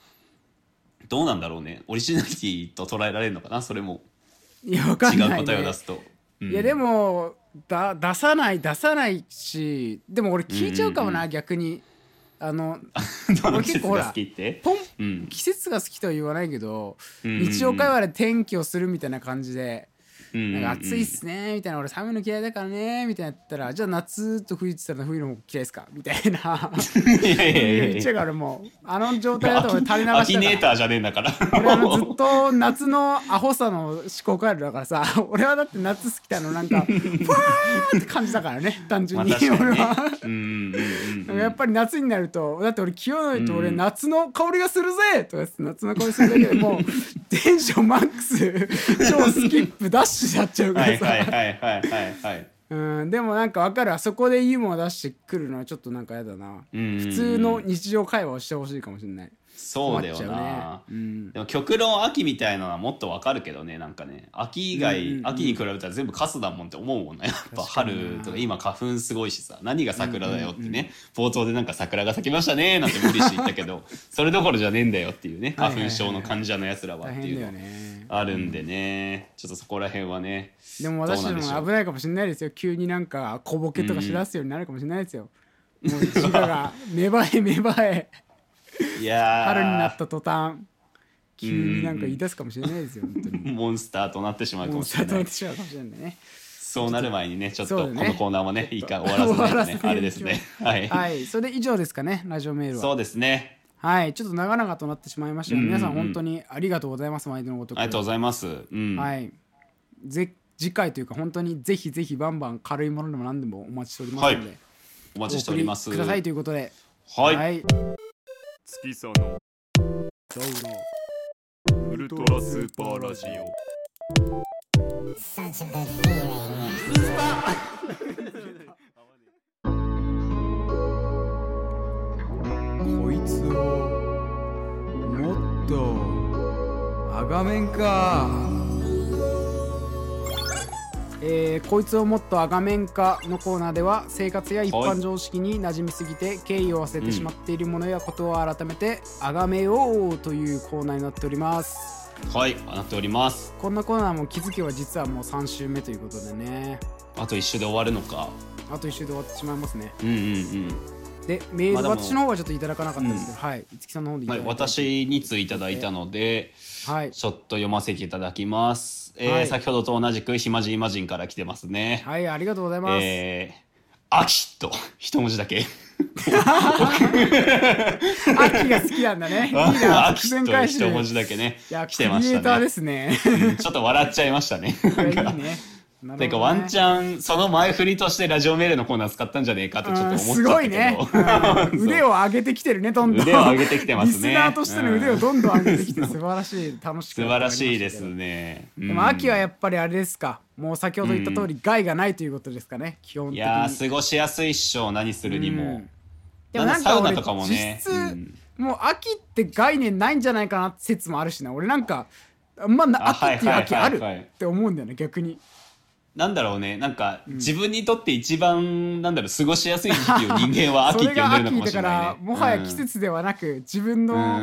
どうなんだろうねオリジナリティと捉えられるのかなそれも。いやわか違んない、ね、う答えを出すと、うん。いやでもだ出さない出さないしでも俺聞いちゃうかもな、逆にあの どの俺結構ほら季節が好きって？ポンうん。季節が好きとは言わないけど、うんうんうん。日常会話で天気をするみたいな感じで、うんなんか暑いっすねみたいな俺寒いの嫌いだからねみたいなやったらじゃあ夏と冬って言ったら冬の方嫌いですか？みたいな。いやいやいや。言っちゃうからもうあの状態だと俺垂れ流アキネしたからーターじゃねえんだから。俺あのずっと夏のアホさの思考回路だからさ俺はだって夏好きなのなんかふわーって感じだからね 単純に、俺は。やっぱり夏になるとだって俺清則と俺うん。夏の香りがするぜとか言って夏の香りするだけでもうテンションマックス。超スキップダッシュしちゃっちゃうかはいらさ、はいはいはいはいはいうん、でもなんか分かるあそこでユーモア出してくるのはちょっとなんかやだな。うん普通の日常会話をしてほしいかもしれないそうだよな。うねうん。でも極論秋みたいなのはもっとわかるけどねなんかね。秋以外、うんうんうん。秋に比べたら全部カスだもんって思うもんねやっぱ春とか。今花粉すごいしさ。何が桜だよってね、冒頭でなんか桜が咲きましたねなんて無理して言ったけど それどころじゃねえんだよっていうね花粉症の患者のやつらはっていうのあるんでね、ちょっとそこら辺はねでも私でも危ないかもしれないですよ。急になんか小ボケとかしだすようになるかもしれないですよ、もう自我が芽生え芽生えいやー春になった途端急になんか言い出すかもしれないですよ本当に。モンスターとなってしまうかもうもしれない。里ってしまうかもしれないね。そうなる前にねちょっとこそうだね。のコーナーもねいいか終わらせないと終わらせないねあれですね。は。い、はい。それで以上ですかねラジオメールは。そうですね。はい。ちょっと長々となってしまいましたが、皆さん本当にありがとうございます毎度のごとく。ありがとうございます。うん、はい。ぜ次回というか本当にぜひぜひバンバン軽いものでも何でもお待ちしておりますので、はい。お待ちしております。お送りくださいということで。はい、はい、月さの。どうぞウルトラスーパーラジオ。こいつをもっとあがめんかえーこいつをもっとあがめんかのコーナーでは生活や一般常識に馴染みすぎて敬意を忘れてしまっているものやことを改めてあがめようというコーナーになっております。はい。なっております。こんなコーナーも気づけば実はもう3週目ということでね。あと一周で終わるのか。あと1週で終わってしまいますね。うんうんうん。でメール、私の方はちょっといただかなかったんですけど、はい。五木さんの方でいたはい、だいて私についただいたのではい。ちょっと読ませていただきます、えーはい。先ほどと同じく暇人マジンから来てますね、はいありがとうございます、えー秋と一文字だけ。秋が好きなんだね。いいな、秋。と一文字いだけね。や、来てましたね。ですね。うんちょっと笑っちゃいましたね。いいね。なてかワンチャンその前振りとしてラジオメールのコーナー使ったんじゃねえかってちょっと思っちすごいね。う ん腕を上げてきてるね、どんどん。腕を上げてきてますね。リスナーとしての腕をどんどん上げてきて、素晴らしい、楽しく素晴らしいです。ねでも秋はやっっぱりあれですか。もう先ほど言った通り、害がないということですかね、基本的に。いやー過ごしやすいっしょ何するにも、うん。でもなんんか俺ナとかもね。実質、うん。もう秋って概念ないんじゃないかなって説もあるしな俺なんかまあ秋っていう秋あるって思うんだよね逆になんだろうね。なんか自分にとって一番なんだろう過ごしやすい時期を人間はそ 秋って呼んでるのかもしれないね。らもはや季節ではなく自分うんうんうの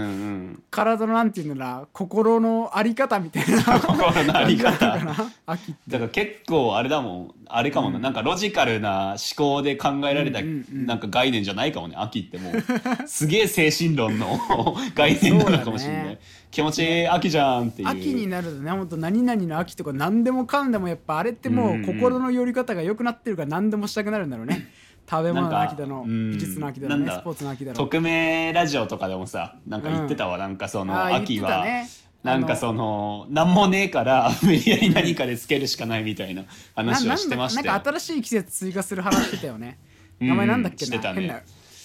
ん。体のなんていうのら心のあり方みたいな。心のあり方。秋だから結構あれだもんあれかもな、なんかロジカルな思考で考えられたうんうんうん。なんか概念じゃないかもね秋ってもう。すげえ精神論の 概念なのかもしれない、気持ちいい秋じゃんっていう。秋になるとね。本当何々の秋とか何でもかんでもやっぱあれってもうんううん。心の寄り方が良くなってるから何でもしたくなるんだろうね。食べ物の秋だの美術の秋だのねスポーツの秋だの。匿名ラジオとかでもさなんか言ってたわ、なんかその秋は、ね。なんかその何もねえから 無理やり何かでつけるしかないみたいな話をしてましたよななんか新しい季節追加する話してたよね。うん。名前なんだっけな、してたね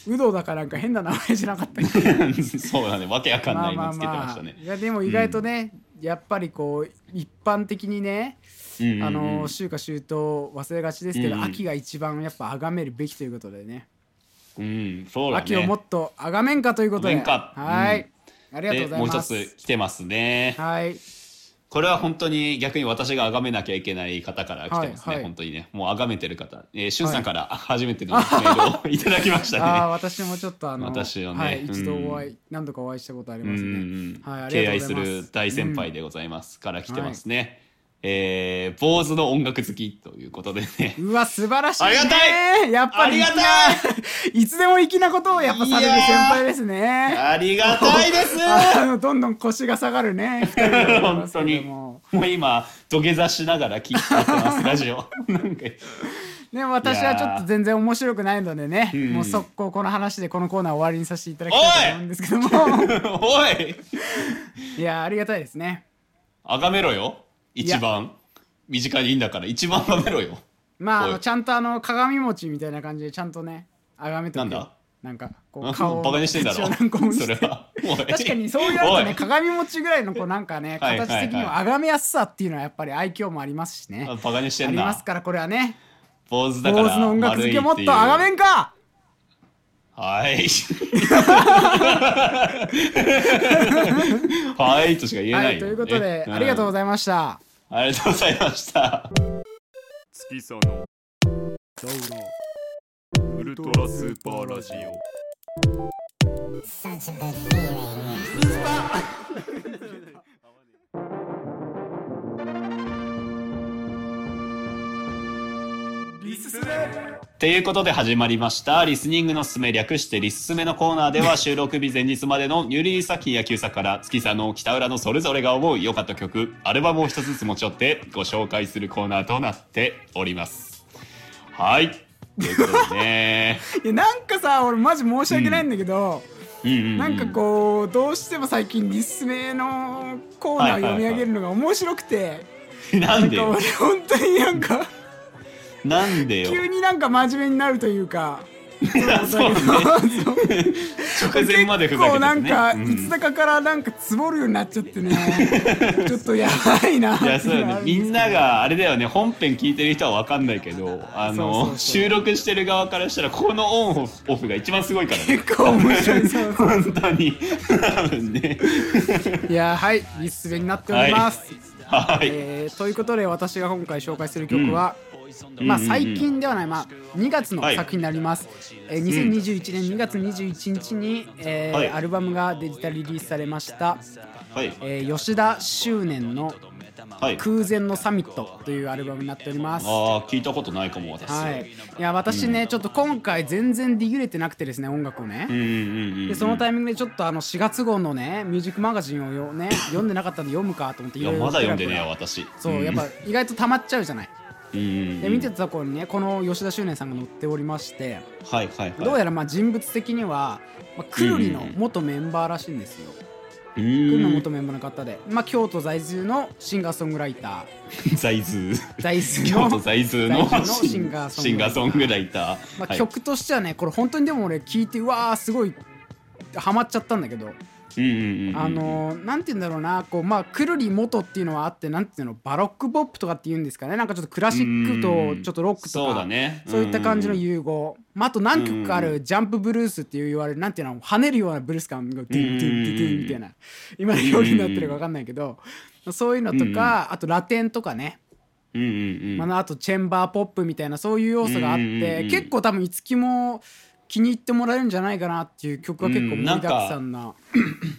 変なうどだかなんか変な名前じゃなかった そうだね。わけわかんないのつけてましたね、いやでも意外とね、やっぱりこう一般的にね、うんうんうん。あの秋夏秋冬忘れがちですけど、うん秋が一番やっぱ崇めるべきということでね。うんそうだね。秋をもっと崇めんかということで。はい、うん。ありがとうございでもうます一つ来てますね。はいこれは本当に逆に私が崇めなきゃいけない方から来てますね、はいはい。本当にね。もう崇めてる方、えー、しゅんさんから初めてのメールをいただきましたね。ああ私もちょっとあの私をね。はい、うん。一度お会い何度かお会いしたことありますうんねうんうん。はいあり敬愛すがとうございます。る大先輩でございます、から来てますね、ええー、坊主の音楽好きということでね。うわ素晴らしい、ね、ありがたい。やっぱりありがたい。いつでも粋なことをやっぱされる先輩ですね。ありがたいです。どんどん腰が下がるね。本当に。も。もう今、土下座しながら聞いてます、ラジオ。なんか、ね私はちょっと全然面白くないのでね、ん。もう速攻この話でこのコーナー終わりにさせていただきたいと思うんですけども。おい。い。やありがたいですね。あがめろよ。一番。身近にいいんだから、一番あがめろよ。まああのちゃんとあの鏡餅みたいな感じでちゃんとねあがめとくなんだ？なんかこあう顔をバカにしてんだろ？それは。確かにそう言われるとね鏡餅ぐらいのこうなんかね形的にはあがめやすさっていうのはやっぱり愛嬌もありますしね。あバカにしてんな。あります。からこれはね。坊主だから。坊主の音楽好きをもっとあがめんか！はい。はい。としか言えないよ、はいということでありがとうございました。ありがとうございました。月佐のウルトラスーパーラジオ Such a good feeling. ということで始まりました。リスニングのすすめ略してリススメのコーナーでは収録日前日までのニューリリース作品や旧作から月さんの北浦のそれぞれが思う良かった曲アルバムを一つずつ持ち寄ってご紹介するコーナーとなっております。はい。ということでね。いやなんかさ俺マジ申し訳ないんだけど、うんうんうん。なんかこうどうしても最近リスメのコーナー読み上げるのが面白くて、なんでよ。なんか俺本当になんかなんでよ。急になんか真面目になるというか。そうね。直前までふざけてて、ね、結構なんか、うん。いつだかからなんかつぼるようになっちゃってね。ちょっとやばいな。いやそうね。みんながあれだよね。本編聞いてる人は分かんないけどあの収録してる側からしたらこのオンオフが一番すごいからね。結構面白い。そう本当に。多分ね。いやはい。リスメになっております、はい、えーということで私が今回紹介する曲は、まあ最近ではない、まあ、2月の作品になります、えー2021年2月21日に、えーはい。アルバムがデジタルリリースされました、はい。えー吉田執念のはい。空前のサミットというアルバムになっております。ああ聞いたことないかも私。はい、いや私ね、ちょっと今回全然ディグれてなくてですね音楽をね、うんうんうんうん。でそのタイミングでちょっとあの4月号のねミュージックマガジンをよ、ね、読んでなかったんで読むかと思っていやまだ読んでねえ私。そう、やっぱ意外と溜まっちゃうじゃない。うんうんうんで見てたところにねこの吉田執念さんが載っておりましてはいはいはい。どうやらまあ人物的には、まあ、くるりの元メンバーらしいんですよ、うくるりの元メンバーの方で、まあ、京都在住のシンガーソングライター。在住。在住の京都在住のシンガーソングライター。まあ、はい。曲としてはねこれ本当にでも俺聞いてうわーすごいハマっちゃったんだけど、あのーなんて言うんだろうなこうまあくるり元っていうのはあってなんていうのバロックポップとかっていうんですかねなんかちょっとクラシックとちょっとロックとそうだねそういった感じの融合、まあ、あと何曲かあるジャンプブルースっていう言われるなんていうの跳ねるようなブルース感がドゥンドゥンドゥンドゥンみたいな今の表現になってるか分かんないけどそういうのとかあとラテンとかねうんうんうんまあ、あとチェンバーポップみたいなそういう要素があって結構多分いつきも気に入ってもらえるんじゃないかなっていう曲が結構盛りだくさんな。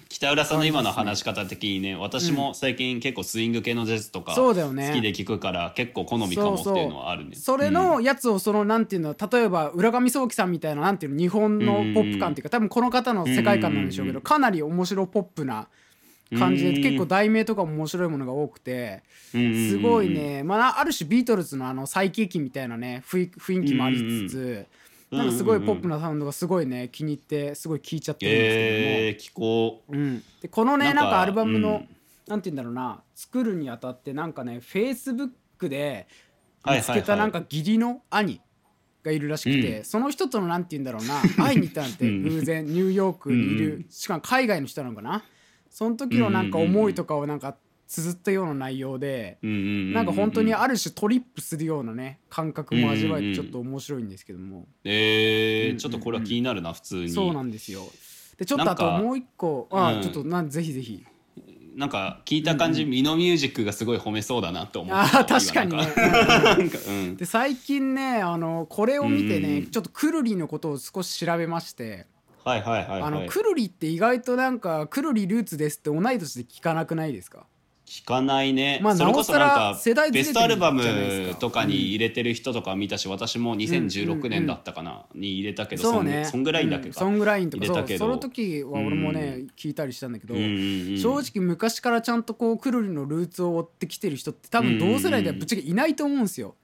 北浦さんの今の話し方的にね私も最近結構スイング系のジャズとか好そうだよね。きで聞くから結構好みかもっていうのはあるね。それのやつをそのなんていうの例えば浦上壮樹さんみたいななんていうの日本のポップ感っていうか多分この方の世界観なんでしょうけどかなり面白ポップな感じで結構題名とかも面白いものが多くてすごいね。まあある種ビートルズのあの再起期みたいなね雰囲雰囲気もありつつなんかすごいポップなサウンドがすごいね気に入ってすごい聴いちゃってるんですけども。えー、聞こう。うん、でこのねなんんかアルバムの、うん。なんて言うんだろうな作るにあたってなんかねフェイスブックで見つけたなんか義理の兄がいるらしくて、うん。その人とのなんて言うんだろうな 会いに行ったなんてうん。偶然ニューヨークにいる、うんしかも海外の人なのかな。その時のなんか思いとかをなんか綴ったような内容で、なんか本当にある種トリップするようなね感覚も味わえてちょっと面白いんですけども、えちょっとこれは気になるな普通に。そうなんですよ。でちょっとあともう一個あ、うん。ちょっとなんぜひぜひ。なんか聞いた感じ、ミノミュージックがすごい褒めそうだなと思っあたー確かにね。で最近ねあのこれを見てね、うんちょっとくるりのことを少し調べまして、はいはいはいはい。あのくるりって意外となんかくるりルーツですって同い年で聞かなくないですか？聞かないね、まあそれこそなんかベストアルバムとかに入れてる人とか見たし、私も2016年だったかな、に入れたけどそうね。そんそんぐらいだけか、うんソングラインとかその時は俺もね、聞いたりしたんだけど、うんうんうん。正直昔からちゃんとこうくるりのルーツを追ってきてる人って多分同世代ではぶっちゃけいないと思うんですよ。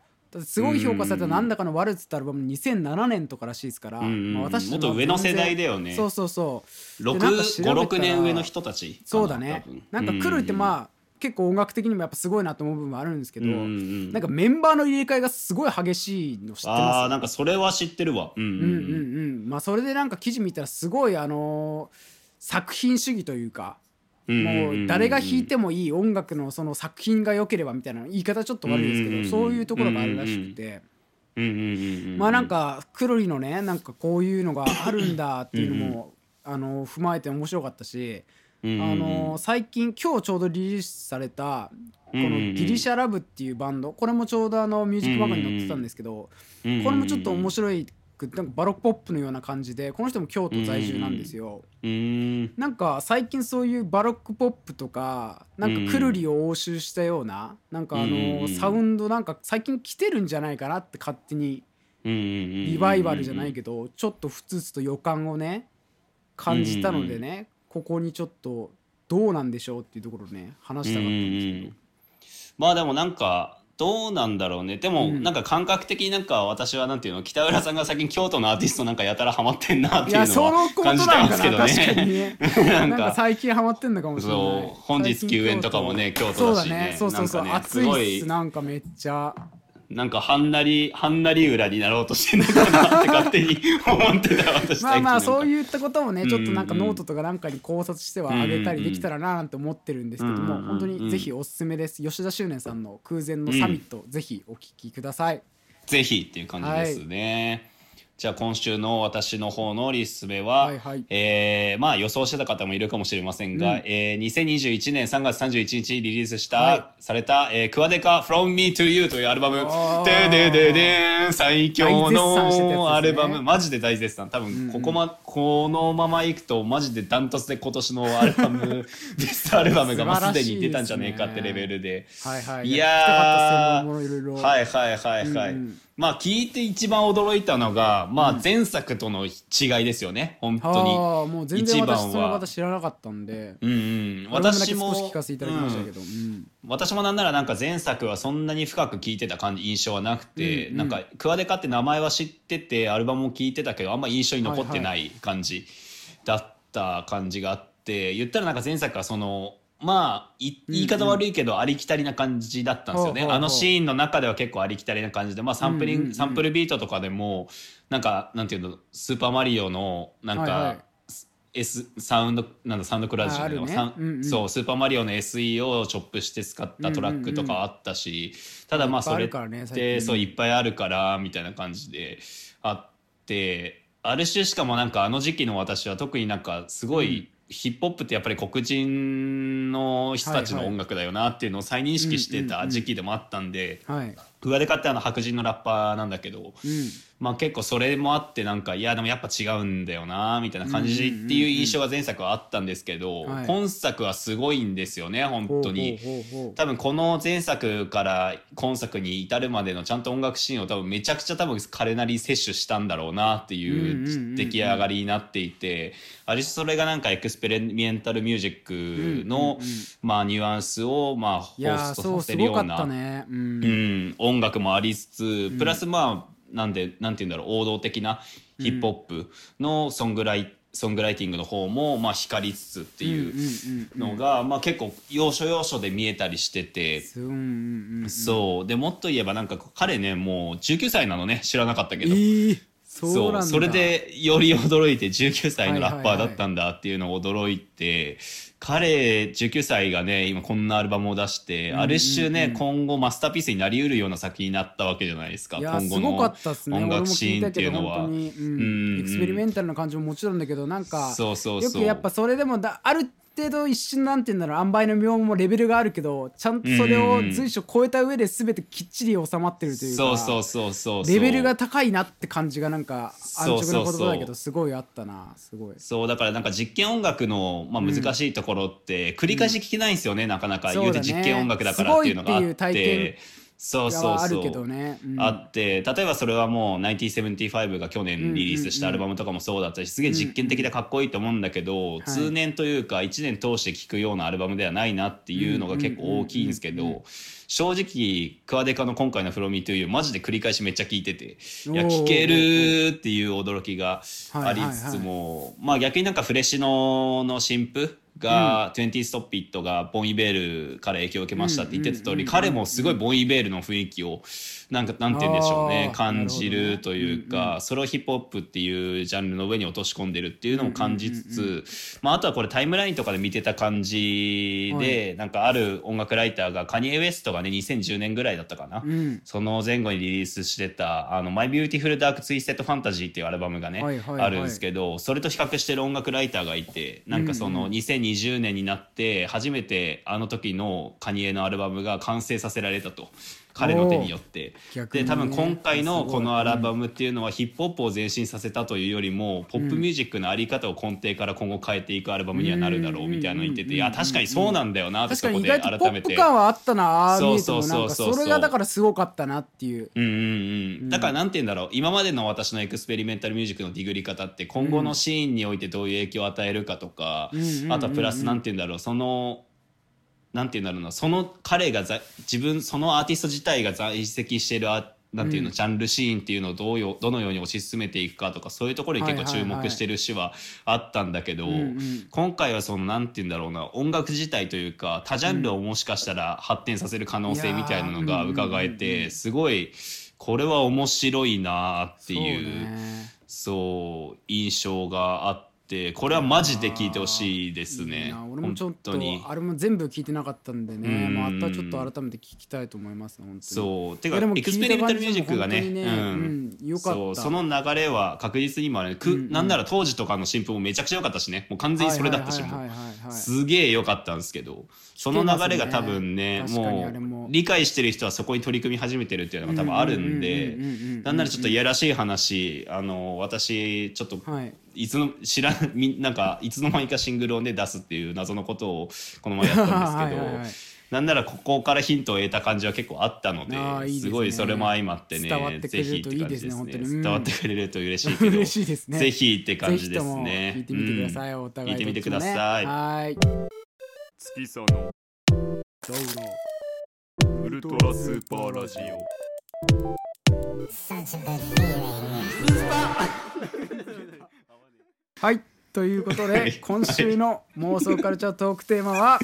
すごい評価された「なんだかのワルツ」ってアルバム2007年とからしいですから、んうんまあ、私もっと上の世代だよね。そうそうそう。でなんか調べたら56年上の人たちそうだね。なんかくるりってまあ、結構音楽的にもやっぱすごいなと思う部分もあるんですけど、うんうんうん。なんかメンバーの入れ替えがすごい激しいの知ってます？あーなんかそれは知ってるわ。うんうんうん。うんうんまあそれでなんか記事見たらすごいあのー作品主義というかもう誰が弾いてもいい音楽のその作品が良ければみたいな言い方ちょっと悪いですけうんうんうん。どそういうところがあるらしくて。まあなんかくるりのねなんかこういうのがあるんだっていうのもあの踏まえて面白かったしあの最近今日ちょうどリリースされたこのギリシャラブっていうバンド。これもちょうどあのミュージックバカに載ってたんですけどうんこれもちょっと面白いくなんかバロックポップのような感じでこの人も京都在住なんですよ。なんか最近そういうバロックポップとかなんかくるりを踏襲したようななんかあのサウンドなんか最近来てるんじゃないかなって勝手にリリバイバルじゃないけどちょっとふつふつと予感をね感じたのでねここにちょっとどうなんでしょうっていうところをね話したかったんですけど。まあでもなんかどうなんだろうね。でもなんか感覚的になんか私はなんていうの北浦さんが最近京都のアーティストなんかやたらハマってんなっていうのは感じてますけどね。ね。な なんんかか最近ハマってんのかもしれない。そう本日休園とかもね京都。そうだだしね。ね。そうそうそう、なんかね暑いなんかめっちゃなんかはんなりはんなり裏になろうとしてんのかなって勝手に思ってた私まあまあそうういったことをねちょっとなんかうんうんノートとかなんかに考察してはあげたりできたらななんて思ってるんですけどもうんうん本当にぜひおすすめです。吉田修年さんの空前のサミットぜひお聞きください。ぜひっていう感じですね、じゃあ今週の私の方のリスメは、はいはい。えーまあ予想してた方もいるかもしれませんが、うん。えー2021年3月31日にリリースした、はい。された、えー、クワデカ From Me to You というアルバム。ででででん最強のアルバム、マジで大絶賛。多うんうん。分ここま、このままいくとマジでダントツで今年のアルバム ベストアルバムがもうすでに出たんじゃねえかってレベルで。はいはい。いや聞きたかったや専門ものいろいろ。ーはいはいはいはい、うんうんまあ聞いて一番驚いたのがまあ前作との違いですよね。本当に。ああもう全然一番私そのは方知らなかったんで。うんうん。私も聞かせていただきましたけど、うん。うん。私もなんならなんか前作はそんなに深く聞いてた感じ印象はなくて、うんうん。なんかクワデカって名前は知っててアルバムも聞いてたけどあんま印象に残ってない感じだった感じがあって言ったらなんか前作はそのまあい言い方悪いけどありきたりな感じだったんですよね、ほうほうほう。あのシーンの中では結構ありきたりな感じで、まあ、サンプリング、うんうんうん。サンプルビートとかでもなんかなんていうのスーパーマリオのなんか、はいはい。S サウンドなんだサウンドクラウドじゃないのね。うんうん。そうスーパーマリオの SE をチョップして使ったトラックとかあったし、ただまあそれっいっぱいあるからね最て近。そういっぱいあるからみたいな感じであってある種しかもなんかあの時期の私は特になんかすごい、ヒップホップってやっぱり黒人の人たちの音楽だよなっていうのを再認識してた時期でもあったんで、はい、上で買ってあの白人のラッパーなんだけど、うん、まあ結構それもあってなんかいやでもやっぱ違うんだよなみたいな感じっていう印象が前作はあったんですけど、はい。今作はすごいんですよね本当に。多分この前作から今作に至るまでのちゃんと音楽シーンを多分めちゃくちゃ多分彼なりに摂取したんだろうなっていう出来上がりになっていてある種それがなんかエクスペリメンタルミュージックのまあニュアンスをまあホーストさせるようなごかったね。うん、うん、音楽もありつつプラスまあなんでなんて言うんだろう王道的なヒップホップのソングライ,、ソングライティングの方もまあ光りつつっていうのが、まあ、結構要所要所で見えたりしてて。そうでもっと言えばなんか彼ねもう19歳なのね知らなかったけえど、ー、そうそれでより驚いて19歳のラッパーだったんだっていうのを驚いて、彼19歳がね今こんなアルバムを出して、うんある種ね、うんうん今後マスターピースになりうるような作品になったわけじゃないですか。今後すごかのったっすね。音楽シーンって聞いうのは。うん。エクスペリメンタルな感じももちろんだけどなんかそうそうそう。よくやっぱそれでもだある程度一瞬なんて言うんだろう塩梅の妙もレベルがあるけどちゃんとそれを随所超えた上で全てきっちり収まってるというかそうそうそうそうそう。レベルが高いなって感じがなんか安直なだけどすごいあったなすごい。そうだからなんか実験音楽の、まあ、難しいところって繰り返し聞けないんですよね、なかなか。言うて実験音楽だからっていうのがあってそうそうそう。があるけどね。うん。あって例えばそれはもう1975が去年リリースしたアルバムとかもそうだったしすげえ実験的でかっこいいと思うんだけど、通年というか1年通して聴くようなアルバムではないなっていうのが結構大きいんですけど正直クワデカの今回の「From Me to You」マジで繰り返しめっちゃ聴いてていや聴けるっていう驚きがありつつも、まあ逆になんかフレッシュノの新譜が、20ストッピットがボン・イベールから影響を受けましたって言ってた通り、彼もすごいボン・イベールの雰囲気をなんかなんて言うんでしょうね。感じなるというか、それをヒップホップっていうジャンルの上に落とし込んでるっていうのを感じつつ、まあ、あとはこれタイムラインとかで見てた感じで、なんかある音楽ライターがカニエ・ウエストがね2010年ぐらいだったかな、うん。その前後にリリースしてた「あの My Beautiful Dark Twisted Fantasy」っていうアルバムがね、はいはいはい。あるんですけどそれと比較してる音楽ライターがいてなんかその2020年になって初めてあの時のカニエのアルバムが完成させられたと。彼の手によって。で多分今回のこのアルバムっていうのはヒップホップを前進させたというよりもポップミュージックのあり方を根底から今後変えていくアルバムにはなるだろうみたいなの言ってていや確かにそうなんだよなってそこで外とポップ改めて感はあったなそうそうそうそうそれがだからすごかったなっていう。うんうんうん、だからなんて言うんだろう。今までの私の experimental music のディグり方って今後のシーンにおいてどういう影響を与えるかとか、ん。あとはプラスなんて言うんだろう。そのなんて言うんだろうなその彼がざ自分そのアーティスト自体が在籍しているアなんていうの、ジャンルシーンっていうのをどうよどのように推し進めていくかとかそういうところに結構注目してる節はあったんだけど、んうん今回はそのなんて言うんだろうな音楽自体というか多ジャンルをもしかしたら発展させる可能性みたいなのが伺えてすごいこれは面白いなっていうそう印象があってこれはマジで聞いてほしいですいいねな俺もちょっとあれも全部聞いてなかったんでね。うん。またちょっと改めて聞きたいと思います本当に。そう。てかエクスペリメンタルミュージックがね聞いた感じでも本当にね。うん。よかった。そう。その流れは確実に今ね、くなんなら当時とかの新譜もめちゃくちゃ良かったしね。もう完全にそれだったしもすげえ良かったんですけど。その流れが多分ねねもあれも。う理解してる人はそこに取り組み始めてるっていうのが多分あるんで。うんうんうんうんうんうん。なんならちょっといやらしい話あの私ちょっとはいいつの知らんみなんかいつの間にかシングルをね出すっていう謎のことをこの前やったんですけど なんならここからヒントを得た感じは結構あったのであーいいですね。すごいそれも相まってね伝わってくれるぜひって感じですといいですね伝わってくれると嬉しいけど。嬉しいですね。ぜひって感じですね。聞いてみてください、うん。お互い聞いてみてください。はい。月さのウルトラスーパーラジオ。Such a good feeling. はい。ということで、はい。今週の妄想カルチャートークテーマは、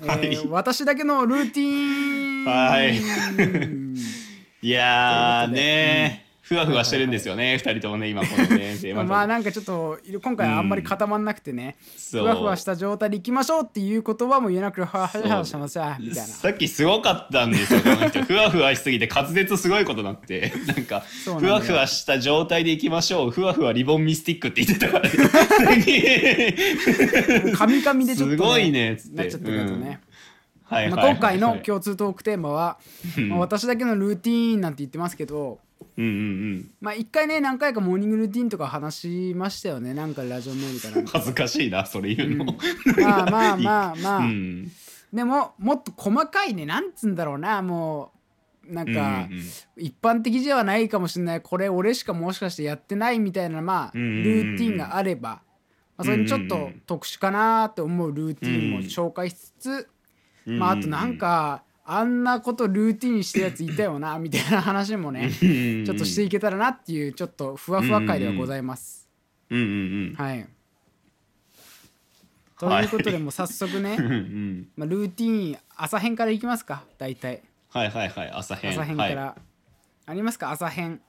えー私だけのルーティーン。はい。いやーねふわふわしてるんですよね二人ともね今このね テーマまあなんかちょっと今回あんまり固まんなくてね、そう。ふわふわした状態でいきましょうっていう言葉も言えなくてふわふわしまみたいな。さっきすごかったんですよこの人。ふわふわしすぎて滑舌すごいことになって なんかふわふわした状態でいきましょうふわふわリボンミスティックって言ってたから。ねカミカミでちょっと、すごいねなっちゃってるけどね、はいはいまあ、今回の日共通トークテーマは、まあ私だけのルーティーンなんて言ってますけどうんうんまあ一回ね何回かモーニングルーティーンとか話しましたよね。なんかラジオメールかなんうんか。恥ずかしいなそれ言うの、まあまあまあまあ、うん。でももっと細かいねなんつうんだろうな。もうなんか、うんうん一般的ではないかもしれない。これ俺しかもしかしてやってないみたいなまあルうんうんうん。ーティンがあれば、まあ、それにちょっとうんうんうん。特殊かなと思うルーティンも紹介しつつ、まああとなんかあんなことルーティンしてるやついたよな みたいな話もねちちょっとしていけたらなっていうちょっとふわふわ回ではございます。はい。ということでもう早速ね、うんうん。まあ、ルーティーン朝編からいきますか大体。はいはいはい朝編。朝編から、はありますか朝編？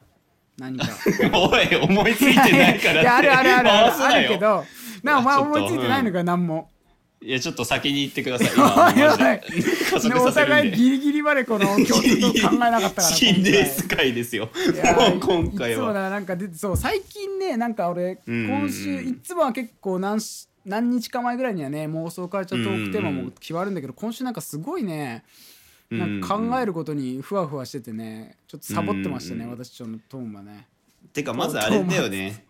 何か。い、おい思いついてないからって。いやあるあるあるある。けどなお前思いついてないのか何もいやちょっと先に言ってください。今お互いギリギリまでこの共通と考えなかったから 心霊ス回。ですよ。今回いつもはだなんか出てそう最近ねなんか俺うん今週いつもは結構何し何日か前ぐらいにはね妄想カルチャートークテーマも決まるんだけど、今週なんかすごいねなんか考えることにふわふわしててねちょっとサボってましたね、うん私ちょっとトーンはね。てかまずあれだよね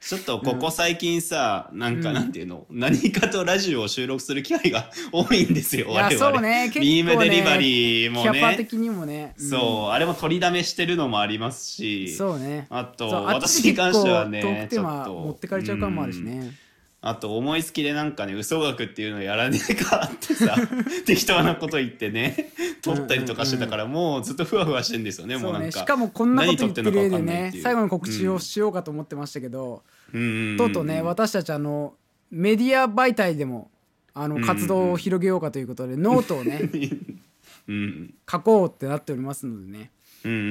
ちょっとここ最近さ、なんかなんていうの、何かとラジオを収録する機会が 多いんですよ我々。そうね。結構ねビームデリバリーもキャパね的にもね、うん。そう。あれも取りだめしてるのもありますし。そうね。あと私に関してはね結構トークテーマちょっと。持ってかれちゃう感もあるしね、あと思いつきでなんかね嘘学っていうのをやらねえかってさ 適当なこと言ってね 取ったりとかしてたからもうずっとふわふわしてんですよねもそううなんか。ねしかもこんなこと言ってる上でね。最後の告知をしようかと思ってましたけど、うんうんうんとうとうね私たちあのメディア媒体でもあの活動を広げようかということで、ノートをね うん。書こうってなっておりますのでね、うんうんうん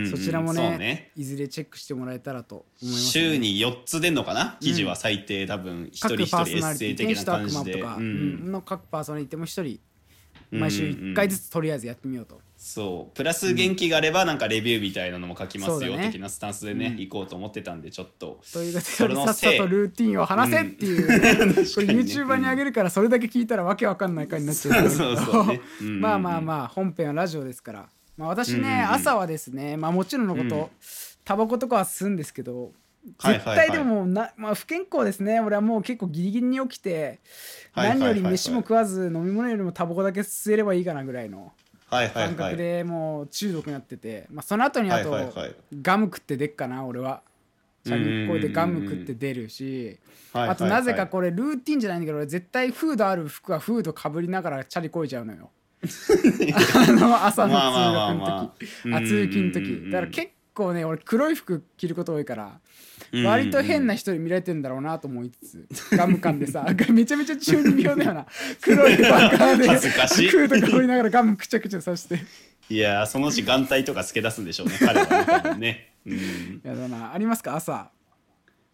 そちらもねね。いずれチェックしてもらえたらと思います、ね、週に4つ出んのかな？記事は最低多分一人各一人エッセイ的な感じで、ううん。ん、の各パーソナリティも一人毎週1回ずつとりあえずやってみようと、そう。プラス元気があればなんかレビューみたいなのも書きますよ的なスタンスでね行こうと思ってたんでちょっと。ということそれのでさっさとルーティンを話せっていう、ね。これ YouTuber にあげるからそれだけ聞いたらわけわかんない回になっちゃうそうそう。ねうんうんうん。まあまあまあ本編はラジオですから、まあ、私ね、朝はですねまあもちろんのこと、タバコとかは吸うんですけどはい絶対でもな、まあ、不健康ですね。俺はもう結構ギリギリに起きて、何より飯も食わず飲み物よりもタバコだけ吸えればいいかなぐらいの感覚はいでもう中毒になってて、まあ、その後にあと、ガム食って出っかな俺は。チャリンコでガム食って出るしあとなぜかこれルーティンじゃないんだけど俺絶対フードある服はフードかぶりながらチャリこいちゃうのよ あの朝の通まあ学の時あ通勤のうんうんうんうん。時だから結構ね俺黒い服着ること多いからうんうんうん。割と変な人に見られてんだろうなと思いつつガム感でさ めちゃめちゃ中二病だよな。黒いバカーで 恥ずかしい。フードかぶりながらガムくちゃくちゃさして。いやーそのうち眼帯とかつけ出すんでしょうね彼はね。うん、やだな。ありますか？朝。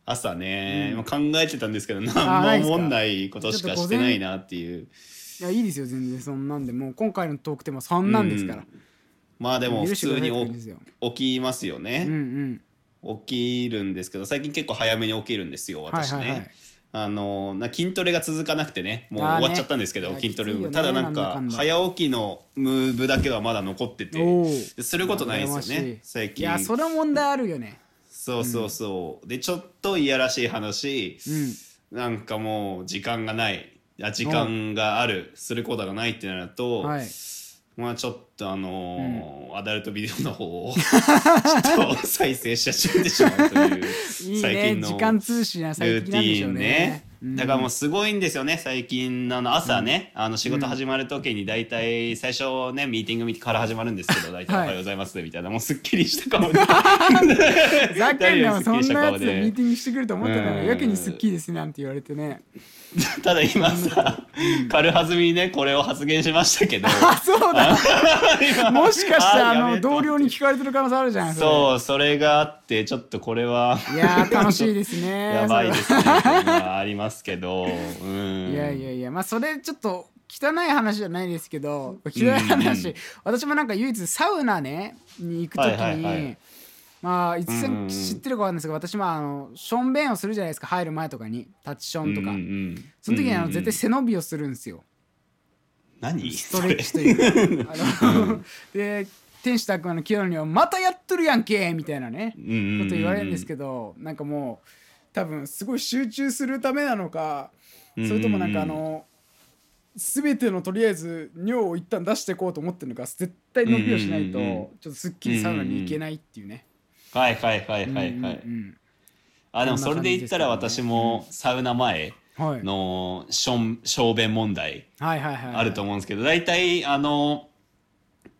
朝ね、うん。考えてたんですけど何も思んないことしかしてないなっていういやいいですよ全然そんなんで。もう今回のトークテーマそんなんですから、まあでも普許してください通におって感じですよ。起きますようんうね、ん。起きるんですけど最近結構早めに起きるんですよ私ね、はいはいはい。あのな筋トレが続かなくてね。もうあーね。終わっちゃったんですけど、いや筋トレきついよねただなんかなんだかんだ。早起きのムーブだけはまだ残ってておー。ですることないですよ羨ましい。ね最い近やそれは問題あるよね。そうそうそう、でちょっといやらしい話、うん。なんかもう時間がないあ時間があるすることがないってなると、はい。まあちょっとあのーアダルトビデオの方を ちょっと再生し始めてしまうという 最近のね時間通信は最ルーティンね。ね。だからもうすごいんですよね最近あの朝ね、あの仕事始まる時に大体最初ねミーティングから始まるんですけど大体「おはようございます」みたいなもうすっきりした顔で。ざけんなよそんなやつでミーでティングしてくると思ってたうんのやけにスッキリですねなんて言われてね ただ今さ軽はずみにねこれを発言しましたけど。あそうだ。今もしかしてあの同僚に聞かれてる可能性あるじゃんそうそれがあってちょっとこれはいやー楽しいですね。やばいですねありますけど。うん。いやいやいやまあそれちょっと汚い話じゃないですけど汚い話、うん私もなんか唯一サウナねに行く時に、はいはいはいまあ一うんうん線知ってるかわかんないですけど私もあのションベンをするじゃないですか。入る前とかに。タッチションとか、うんうんその時にあの絶対背伸びをするんですよ、何？ストレッチというか。あの で天使と悪魔の清野には「またやっとるやんけ!」みたいなね。こと言われるんですけどなんかもう多分すごい集中するためなのかそれともなんかあの全てのとりあえず尿を一旦出していこうと思ってるのか絶対伸びをしないとちょっとすっきりサウナに行けないっていうね。はいはいはいはいはい、うんうんうんあでもそれで言ったら私もサウナ前はいのしょん小便問題あると思うんですけど大体あの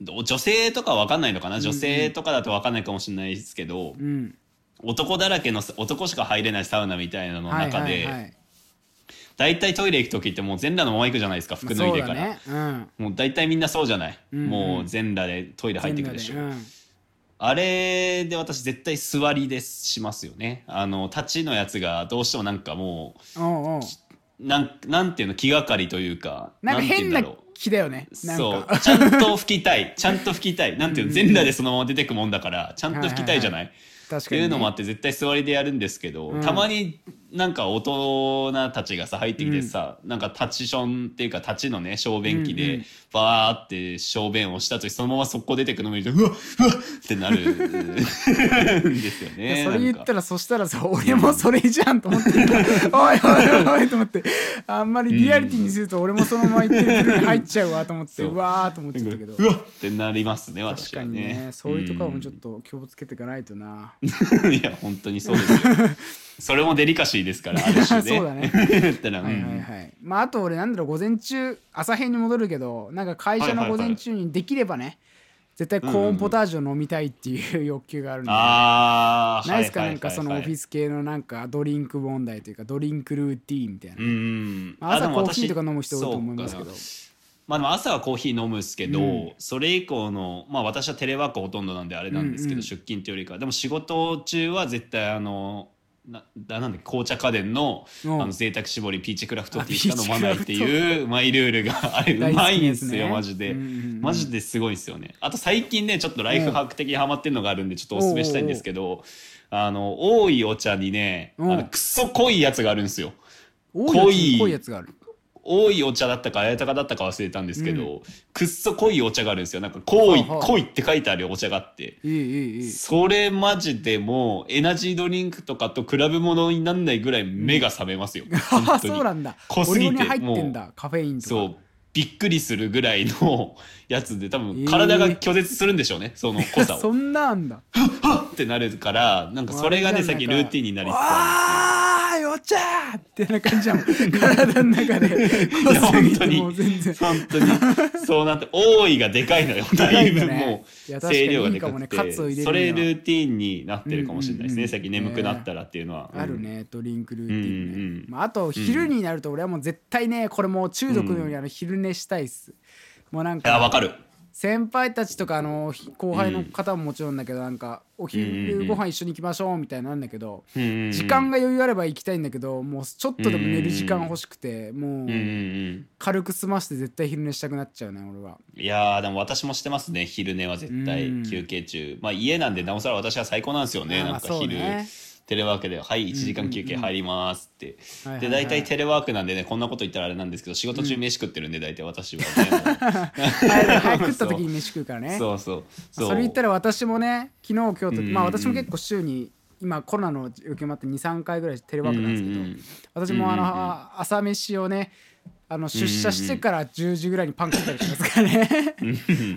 ど女性とかは分かんないのかな？女性とかだと分かんないかもしれないですけど、うん。男だらけの男しか入れないサウナみたいなのの中で、大体トイレ行く時ってもう全裸のまま行くじゃないですか服脱いでから、もう大体みんなそうじゃない、うんうん。もう全裸でトイレ入ってくるでしょ、あれで私絶対座りでしますよね。あの立ちのやつがどうしてもなんかもうんおうおううなんなんていうの気がかりというかなんか変なだろう。気だよね。そう。かちゃんと拭きたい。ちゃんと拭 きたい。なんていうの全裸でそのまま出てくもんだからちゃんと拭きたいじゃない,、確かにね。っていうのもあって絶対座りでやるんですけど、うん。たまになんか大人たちがさ入ってきてさ、なんかタッチションっていうか立ちのね小便器でうんうん。バーって小便をしたとそのまま速攻出てくの見るとうわうわってなる。ん ですよね。それ言ったらそしたらさ俺もそれじゃんと思って おいおいおいと思って。あんまりリアリティにすると俺もそのまま言ってる入っちゃうわと思ってそう。うわーと思ってたけど。うわってなりますね確かに私は。ねねそういうところもちょっと気をつけていかないとな、う んいや本当にそうですよそれもデリカシーですから ある種ね。そうだね。言 ったら、はいはいうんはいまああと俺なんだろう午前中朝編に戻るけどなんか会社の午前中にできればね絶対コーンポタージュを飲みたいっていう欲求があるんで、ああないですか？なんかそのオフィス系のなんかドリンク問題というかドリンクルーティーンみたいな、うん朝コーヒーとか私飲む人多いと思いますけど。まあでも朝はコーヒー飲むっすけど、うん。それ以降のまあ私はテレワークほとんどなんであれなんですけど、うんうん。出勤っていうよりかは。でも仕事中は絶対あのなななんで紅茶家電のうん。あの贅沢搾りピーチクラフトティーしか飲まないっていうマイルールが あれうまいんですねマジで、うんうんうんマジですごいんですよね。あと最近ねちょっとライフハック的にハマってるのがあるんでちょっとおすすめしたいんですけどあの多いお茶にねあうん。のクソ濃いやつがあるんですよ。多濃い濃いやつがある多いお茶だったか綾鷹だったか忘れたんですけど、くっそ濃いお茶があるんですよ。なんか濃い濃いって書いてあるお茶があって。いいいいそれマジでもうエナジードリンクとかと比べ物になんないぐらい目が覚めますよ、あ本当にそうなんだ。濃すぎて入ってんもだカフェインそうびっくりするぐらいのやつで多え分ー。体が拒絶するんでしょうね、その濃さ そをんなあんだ。ってなるからなんかそれがねあれじゃん最近ルーティンになりつつあっちゃーってな感じじゃん。体の中で。本当に。もう全然。本当に。そうなって多いがでかいのよ。だいぶもいう声量がでいいかくてそれルーティンになってるかもしれないですね、うんうんうん最近眠くなったらっていうのは、あるねドリンクルーティンまあ、あと昼になると俺はもう絶対ねこれもう中毒のようにあの昼寝したいっす、もうなんいやわかかる先輩たちとかあのひ後輩の方ももちろんだけどなんかお昼ご飯一緒に行きましょうみたいなんだけど時時間が余裕あれば行きたいんだけどもうちょっとでも寝る時間欲しくてもう軽く済まして絶対昼寝したくなっちゃうね俺は。いやーでも私もしてますね昼寝は絶対うん。休憩中。まあ家なんでなおさら私は最高なんですよねなんか昼、テレワークで「はい1時間休憩入ります」って、で大体テレワークなんでねこんなこと言ったらあれなんですけど仕事中飯食ってるんで大体私はね、早く食った時に飯食うからね。そうそう。そう。それ言ったら私もね昨日今日と、まあ私も結構週に今コロナの受けもあって23回ぐらいテレワークなんですけど、私もあの、朝飯をねあの出社してから10時ぐらいにパン食ったりしますからね。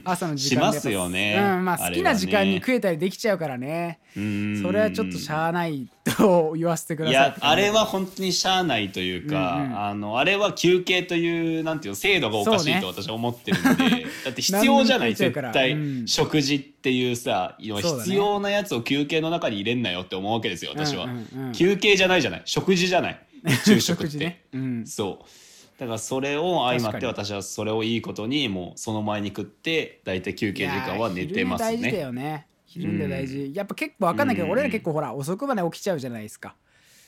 朝の時間でしますよね。うんまあ、好きな時間に食えたりできちゃうからね。うん。それはちょっとしゃあないと言わせてくだいさい。やあれは本当にしゃあないというか、うんうんあのあれは休憩というなんていうの制度がおかしいと私は思ってるんで、だって必要じゃない絶対、うん。食事っていうさ必要なやつを休憩の中に入れんなよって思うわけですよ私は、うんうんうん。休憩じゃないじゃない。食事じゃない。昼食って。ね、うん、そうだからそれを相まって私はそれをいいことにもうその前に食って大体休憩時間は寝てますいやー昼寝大事だねよね。昼寝大事、やっぱ結構わかんないけど、うん。俺ら結構ほら遅くまで起きちゃうじゃないですか。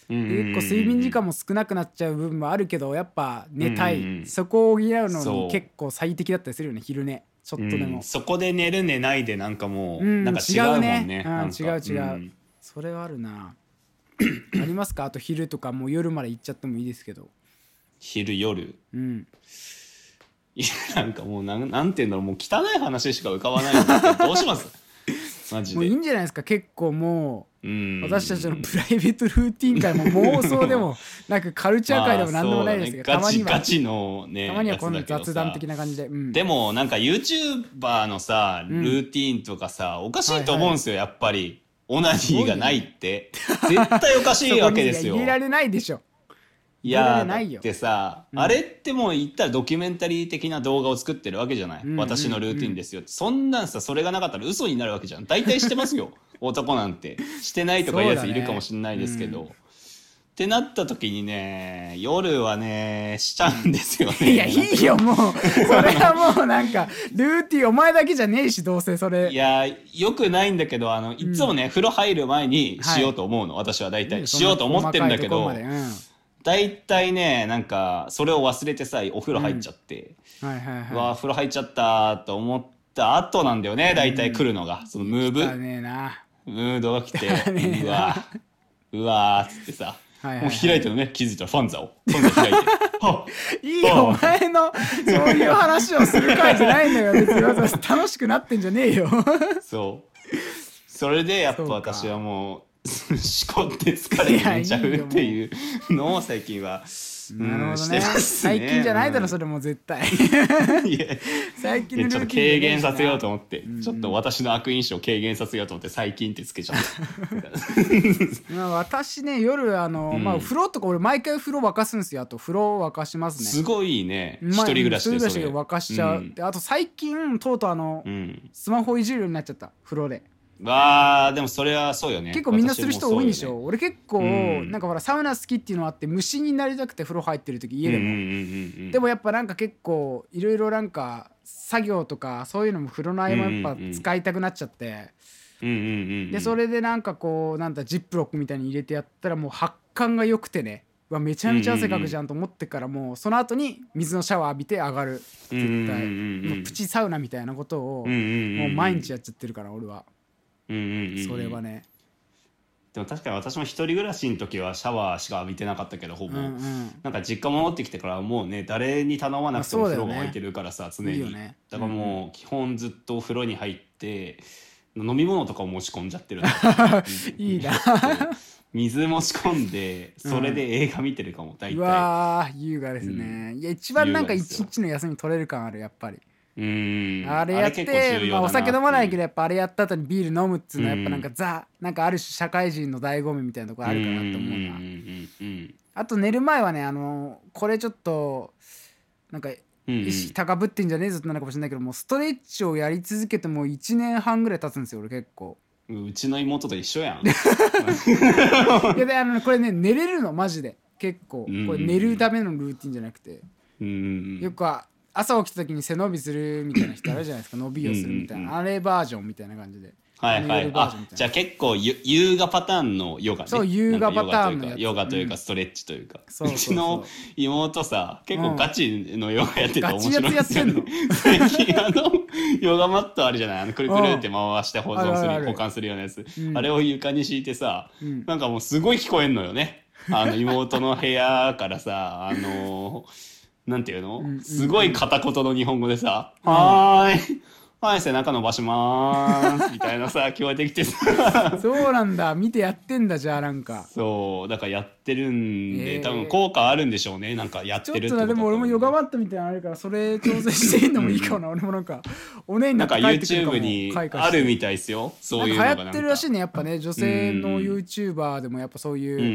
結構睡眠時間も少なくなっちゃう部分もあるけどやっぱ寝たい、うんうんそこを補うのに結構最適だったりするよね昼寝。ちょっとでも、うん。そこで寝る寝ないでなんかもう、うんなんか違うもんね。違うね。違う違うん。それはあるな。ありますか？あと昼とかもう夜まで行っちゃってもいいですけど昼夜。うん。いやなんかもうなんなんていうんだろう。もう汚い話しか浮かばないどどうします？マジで。もういいんじゃないですか。結構もううん。私たちのプライベートルーティン界も妄想でも なんかカルチャー界でも何でもないですけど、まあね。たまには。ガチガチのねたまにはこのやつだけどさ。雑談的な感じで、うん、でもなんか YouTuber のさうん。ルーティーンとかさ、おかしいと思うんですよ、やっぱり。オナニーがないって。絶対おかしいわけですよ。入れられないでしょいやれないよ。だってさ、うん。あれってもう言ったらドキュメンタリー的な動画を作ってるわけじゃない、うん。うんうん私のルーティンですよそんなんさそれがなかったら嘘になるわけじゃん。大体してますよ。男なんて。してないとかいうやついるかもしれないですけど、そうだねってなった時にね夜はねしちゃうんですよね。いやいいよもうそれはもうなんかルーティンお前だけじゃねえしどうせそれ。いやよくないんだけどあのいつもね、風呂入る前にしようと思うの、私は大体。しようと思ってるんだけど大体ねなんかそれを忘れてさお風呂入っちゃって、はいはいうわはー風呂入っちゃったと思った後なんだよね大体来るのが、そのムーブ。いだねえな。ムードが来てうわうわーっつってさはいはいもう開いてるね気づいたらファンザを。ファンザ開いて。は いいよお前のそういう話をする回じゃないんだよ。別に楽しくなってんじゃねえよ。そう。それでやっぱ私はもうしこって疲れて寝ちゃうっていうのを最近はなるほどね。してます最近じゃないだろうんそれもう絶対。いや。最近いやちょっと軽減させようと思思って、ちょっと私の悪印象を軽減させようと思って最近ってつけちゃった。まあ私ね夜あの、うん。まあ風呂とか俺毎回風呂沸かすんですよ。あと風呂沸かしますね。すごいね。まあ一人暮らしで一人暮らしで沸かしちゃう、あと最近とうとうあの、うん。スマホいじるようになっちゃった。風呂でわあでもそれはそうよね。結構みんなする人多いんでしょ、私も俺結構、うん。なんかほらサウナ好きっていうのあって虫になりたくて風呂入ってる時家でも、そうよねうんうんうんうんうん。でもやっぱなんか結構いろいろなんか作業とかそういうのも風呂の合間やっぱ使いたくなっちゃって、うんうんうんうん。でそれでなんかこうなんだジップロックみたいに入れてやったらもう発汗が良くてね。うわめちゃめちゃ汗かくじゃんと思ってからもうその後に水のシャワー浴びて上がる絶対プチサウナみたいなことをもう毎日やっちゃってるから俺はうんうんうんうん。それはね。でも確かに私も一人暮らしの時はシャワーしか浴びてなかったけどほぼ、うんうん。なんか実家戻ってきてからはもうね誰に頼まなくても風呂が沸いてるからさ、常に。ね。だからもう基本ずっとお風呂に入って飲み物とかを持ち込んじゃってるの いいな。水持ち込んでそれで映画見てるかも大う体わー優雅ですね、いや一番なんか一日の休み取れる感あるやっぱり、うん。あれやってまあ、お酒飲まないけどどやっぱあれやった後にビール飲むっつうのはやっぱなんかうんザなんかある種社会人の醍醐味みたいなところあるかなと思うな、あと寝る前はねあのこれちょっとなんか意識高ぶってんじゃねえぞってなるかもしれないけどもうストレッチをやり続けてもう1年半ぐらい経つんですよ俺結構。うちの妹と一緒やん。いやであのこれね寝れるのマジで。結構。うんこれ寝るためのルーティンじゃなくて。うん。よくは朝起きた時に背伸びするみたいな人あるじゃないですか。伸びをするみたいな。あれバージョンみたいな感じで。はいはい。あじゃあ結構ゆ優雅パターンのヨガね。そう優雅パターンのヨガというかストレッチというか、そうそうちの妹さ結構ガチのヨガやってて面白いんですよ、ね。やつやってんの、最近あのヨガマットあるじゃない？あのくるくるって回して保存すある。保管するようなやつ、うん。あれを床に敷いてさ、うん。なんかもうすごい聞こえんのよね。あの妹の部屋からさあのなんていうの、んうんすごい片言の日本語でさ「はーい。はい背中伸ばしまーす」みたいなさ 聞こえてきてさ。そうなんだ。見てやってんだじゃあなんか。そう。だからやってるんで、えー。多分効果あるんでしょうね。なんかやってるってことでも俺もヨガママットみたいなのあるからそれ調整していいのもいいかな。俺もなんかおねにななんかって帰ってくるかも。YouTube にあるみたいですよ。そういうのがなんか。流行ってるらしいねねやっぱね。女性のうん。YouTuber でもやっぱそういう、うんうんう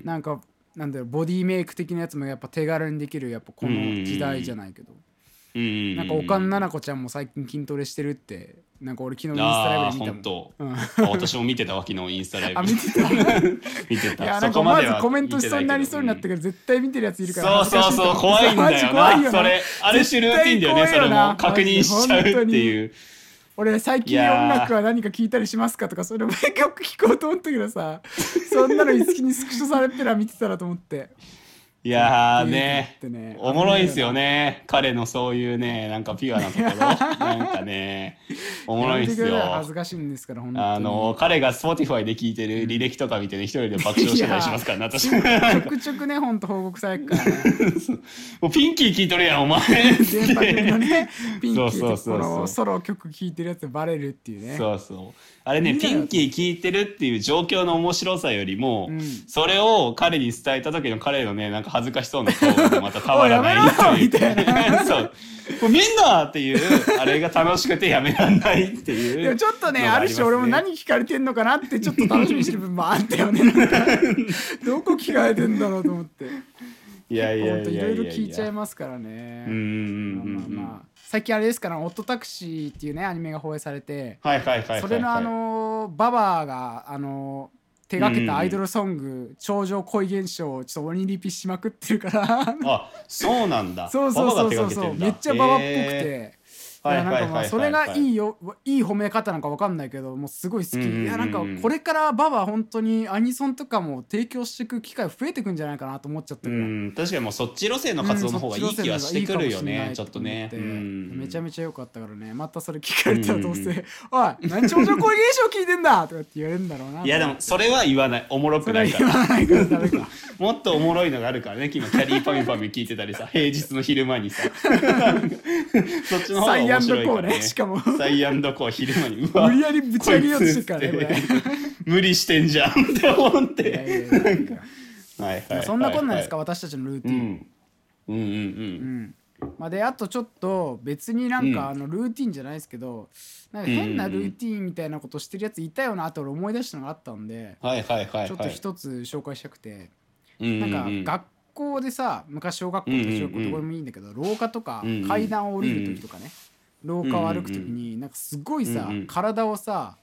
ん。なんかなんだろうボディメイク的なやつもやっぱ手軽にできるやっぱこの時代じゃないけど、うんうんなんかおかんななこちゃんも最近筋トレしてるってなんか俺昨日インスタライブで見たもん。本当、うん。あ私も見てたわ昨日インスタライブ。あ見てた？見てた。いやなんかまずコメントしそうになりそうになったけけど。絶対見てるやついるから。そうそうそう怖いんだよな。それある種ルーティンだよねそれも確認しちゃうっていう俺最近音楽は何か聞いたりしますかとかそれも曲聞こうと思ったけどさそんなの好きにスクショされてら見てたらと思って。いやね。ね。おもろいんすよね。彼のそういうねなんかピュアなところ。なんかねおもろいんすやめてください恥よずかしいんですから本当に。あの彼が Spotify で聞いてる履歴とか見てね一人で爆笑してたりしますからね私ちょくちょくねほんと報告されるからね。もうピンキー聞いとるやんお前。電波組のね。ピンキーそうとそうそうそう。このソロ曲聴いてるやつバレるっていうね。そうそうあれねピンキー聞いてるっていう状況の面白さよりも、うん。それを彼に伝えた時の彼のねなんか恥ずかしそうな顔がまたたまらないおいやめろよみとたいなそう。もうみんなっていうあれが楽しくてやめらんないっていうでもちょっとねある種俺も何聞かれてんのかなってちょっと楽しみにしてる部分もあったよね。どこ聞かれてんだろうと思って。いやいやいいやいや。ろいろ聞いちゃいますからね。うんうんうんうん。まあまあまあ最近あれですから「オットタクシー」っていうねアニメが放映されてはいはいはいはいはい。それのあのババアがあの手がけたアイドルソング「頂上恋現象」をちょっと鬼リピしまくってるから。あそうなんだ。そうそうそうそう。めっちゃババっぽくへてなんかまあそれがいいいよいい褒め方なんかわかんないけどもうすごい好き、うんうんうんうん。いやなんかこれからババ本当にアニソンとかも提供していく機会増えてくんじゃないかなと思っちゃったうぐらい、ん確かにもうそっち路線の活動の方がいい気はしてくるよね、ちょっとね、ううんん、めちゃめちゃ良かったからねまたそれ聞かれたらどうせ「おい何超常声現象聞いてんだ!」とかって言われるんだろうないやでもそれは言わないおもろくなから言わないからもっとおもろいのがあるからね今キャリーパミュパミュ聞いてたりさ平日の昼間にさそっちの方が面白いからね。サイアンドコーね。しかも。サイアンドコー昼間に。無理やりぶち上げようとしてるから。ね無理してんじゃんって思って。そんなこんなんですか？私たちのルーティン、うん。うんうんうん。まあ、であとちょっと別になんかうん。あのルーティンじゃないですけど、なんか変なルーティンみたいなことしてるやついたよなって俺思い出したのがあったんで、はいはいはいはい。ちょっと一つ紹介したくて、うんなんか学校でさ昔小学校とか小学校どこでもいいんだけど、廊下とか階段を降りる時とかね、廊下を歩く時になんかすごいさ、体をさ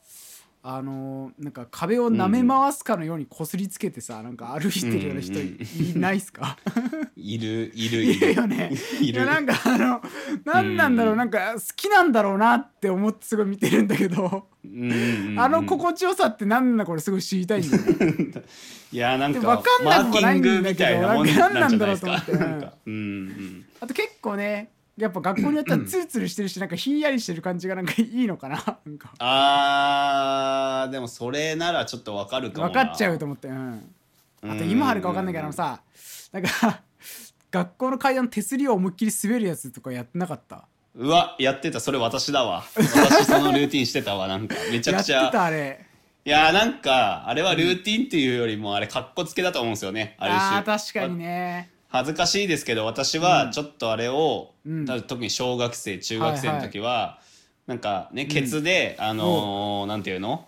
あのーなんか壁を舐め回すかのようにこすりつけてさなんか歩いてるような人いいないっすか？いるいる。いるよね。いる。なんかあの何なんだろう、うん。なんか好きなんだろうなって思ってすごい見てるんだけど、あの心地よさって何なんだこれすごい知りたいんだよね。いやなんかでわかんなくもないんだけどマーキングみたいなもんだろうと思って。あと結構ねやっぱ学校によってはツルツルしてるしなんかひんやりしてる感じがなんかいいのかな なんか。あーでもそれならちょっとわかるかもな。分かっちゃうと思ってうん。あと今あるか分かんないけどさなんか 学校の階段手すりを思いっきり滑るやつとかやってなかった？うわやってた。それ私だわ。私そのルーティンしてたわ。なんかめちゃやってくちゃたあれ。いやーなんかあれはルーティンっていうよりもあれかっこつけだと思うんですよね。ある種。あー確かにね恥ずかしいですけど私はちょっとあれを、うん。特に小学生中学生の時は、なんかねケツで、あのーなんていうの？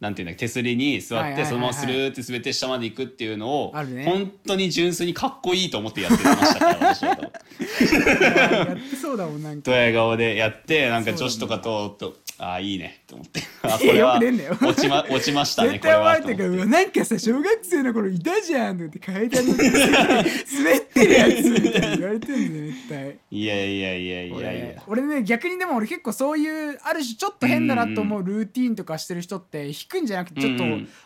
なんていうんだ手すりに座はいはいはいはい。ってそのままスルーって滑って下まで行くっていうのを、ね。本当に純粋にかっこいいと思ってやってましたから私は やってそうだもんなんか。ドヤ顔でやってなんか女子とかととああいいね。と思って。あこいやれはよくねえんだよ。落ちま落ちましたね絶対思われてるからなんかさ小学生の頃いたじゃんって階段に滑ってるやつみたいに言われてんだよ絶対。いやいやいやいやい俺や。俺ね逆にでも俺結構そういうある種ちょっと変だなと思うルーティーンとかしてる人って弾くんじゃなくてちょっと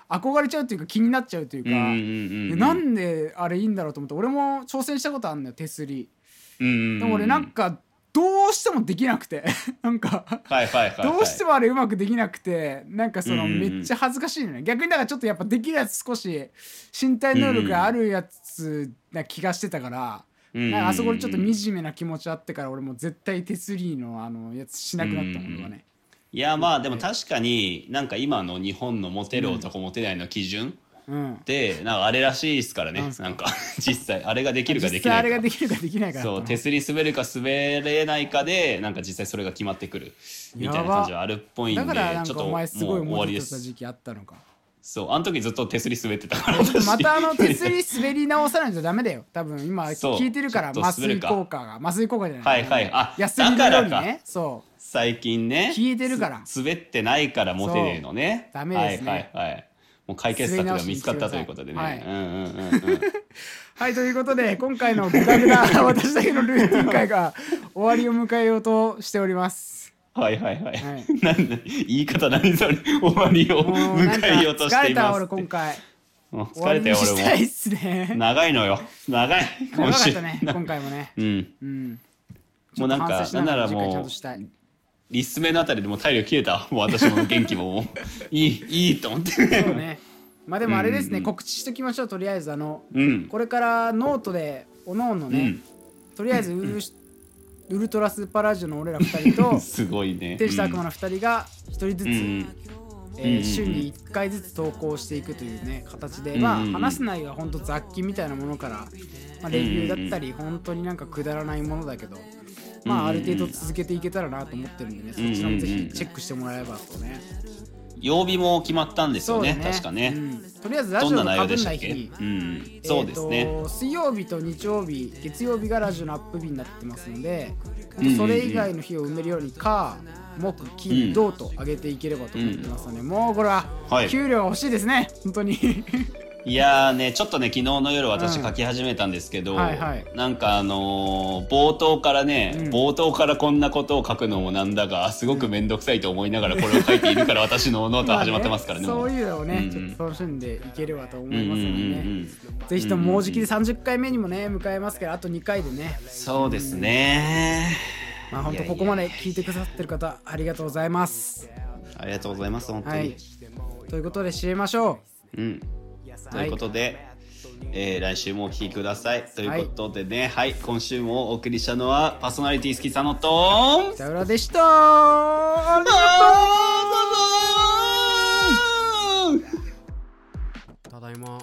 憧れちゃうというか気になっちゃうというか、なんであれいいんだろうと思って。俺も挑戦したことあるんだよ手すり。でも俺なんかどうしてもできなくて。なんかどうしてもあれうまくできなくてなんかそのうんうんうん。めっちゃ恥ずかしいのね。逆にだからちょっとやっぱできるやつ少し身体能力があるやつな気がしてたから、うんうんかあそこでちょっと惨めな気持ちあってから俺もう絶対手すりのあのやつしなくなったものがね、いやまあでも確かになんか今の日本のモテる男モテないの基準うん、ってなんかあれらしいですからねなんすか？なんか。実際あれができるかできないか。ができるかできないかそう手すり滑るか滑れないかでなんか実際それが決まってくる。みたいな感じはあるっぽいんでだからなんちょっともうかお前すごい終わモりです。テてた時期あったのか。そうあの時ずっと手すり滑ってたからまたあの手りすり滑り直さないとダメだよ。多分今聞いてるから麻酔効果が麻酔効果じゃなはいいはい。あヤスリのようにだからねそう。最近ね聞いてるから。す滑ってないからモテねえのね。ダメですね。はいはいはいもう解決策が見つかったということでね、はい。ということで今回のグダグダ私だけのルーティン会が終わりを迎えようとしております。はいはいはい。はい。なんだ言い方何それ。終わりを迎えようとし疲ていますれた俺今回。疲れたよ俺したいっすね。も。長いのよ。長い。長今週かったね今回もね。うん。うん。もうなんかなんならもうリスメのあたりでもう体力切れた？わ。もう私も元気ももういいいいと思って。そうねまあでもあれですね、うんうん告知しときましょうとりあえずあのうん。これからノートでおのおのね、うん。とりあえずウルウルトラスーパーラジオの俺ら2人と すごいね。天使と悪魔の2人が1人ずつ、うんうんえーうん週に1回ずつ投稿していくというね形で、うんまあ話す内容は本当雑記みたいなものから、まあ、レビューだったり本当になんかくだらないものだけど、まあある程度続けていけたらなと思ってるんでねそちらもぜひチェックしてもらえばとね。曜日も決まったんですよね。ね確かね。うんとりあえずラジオのかぶ日に。うん。そうですね。水曜日と日曜日月曜日がラジオのアップ日になってますので、うんうんうんそれ以外の日を埋めるように火木う金ん土と上げていければと思ってますので、もうこれははい給料が欲しいですね本当にいいやーねちょっとね昨日の夜私うん書き始めたんですけど、はいはい。なんかあのー冒頭からね、うん。冒頭からこんなことを書くのもなんだがすごく面倒くさいと思いながらこれを書いているから私のノートは始まってますからね。も まあそういうのをね、うんうん。ちょっと楽しんでいければと思うんうんうんういますのでね、ん。ぜひとももうじきで30回目にもね迎えますからあと2回でね。そうですね。まあ本当ここまで聞いてくださってる方ありがとうございます。ありがとうございます本当に。はい。ということで締めましょうん。ということで、えー、来週もお聴きください。ということでね、はい、はい、今週もお送りしたのは、パーソナリティ好き佐野と、北浦でした。ありがとうただいま。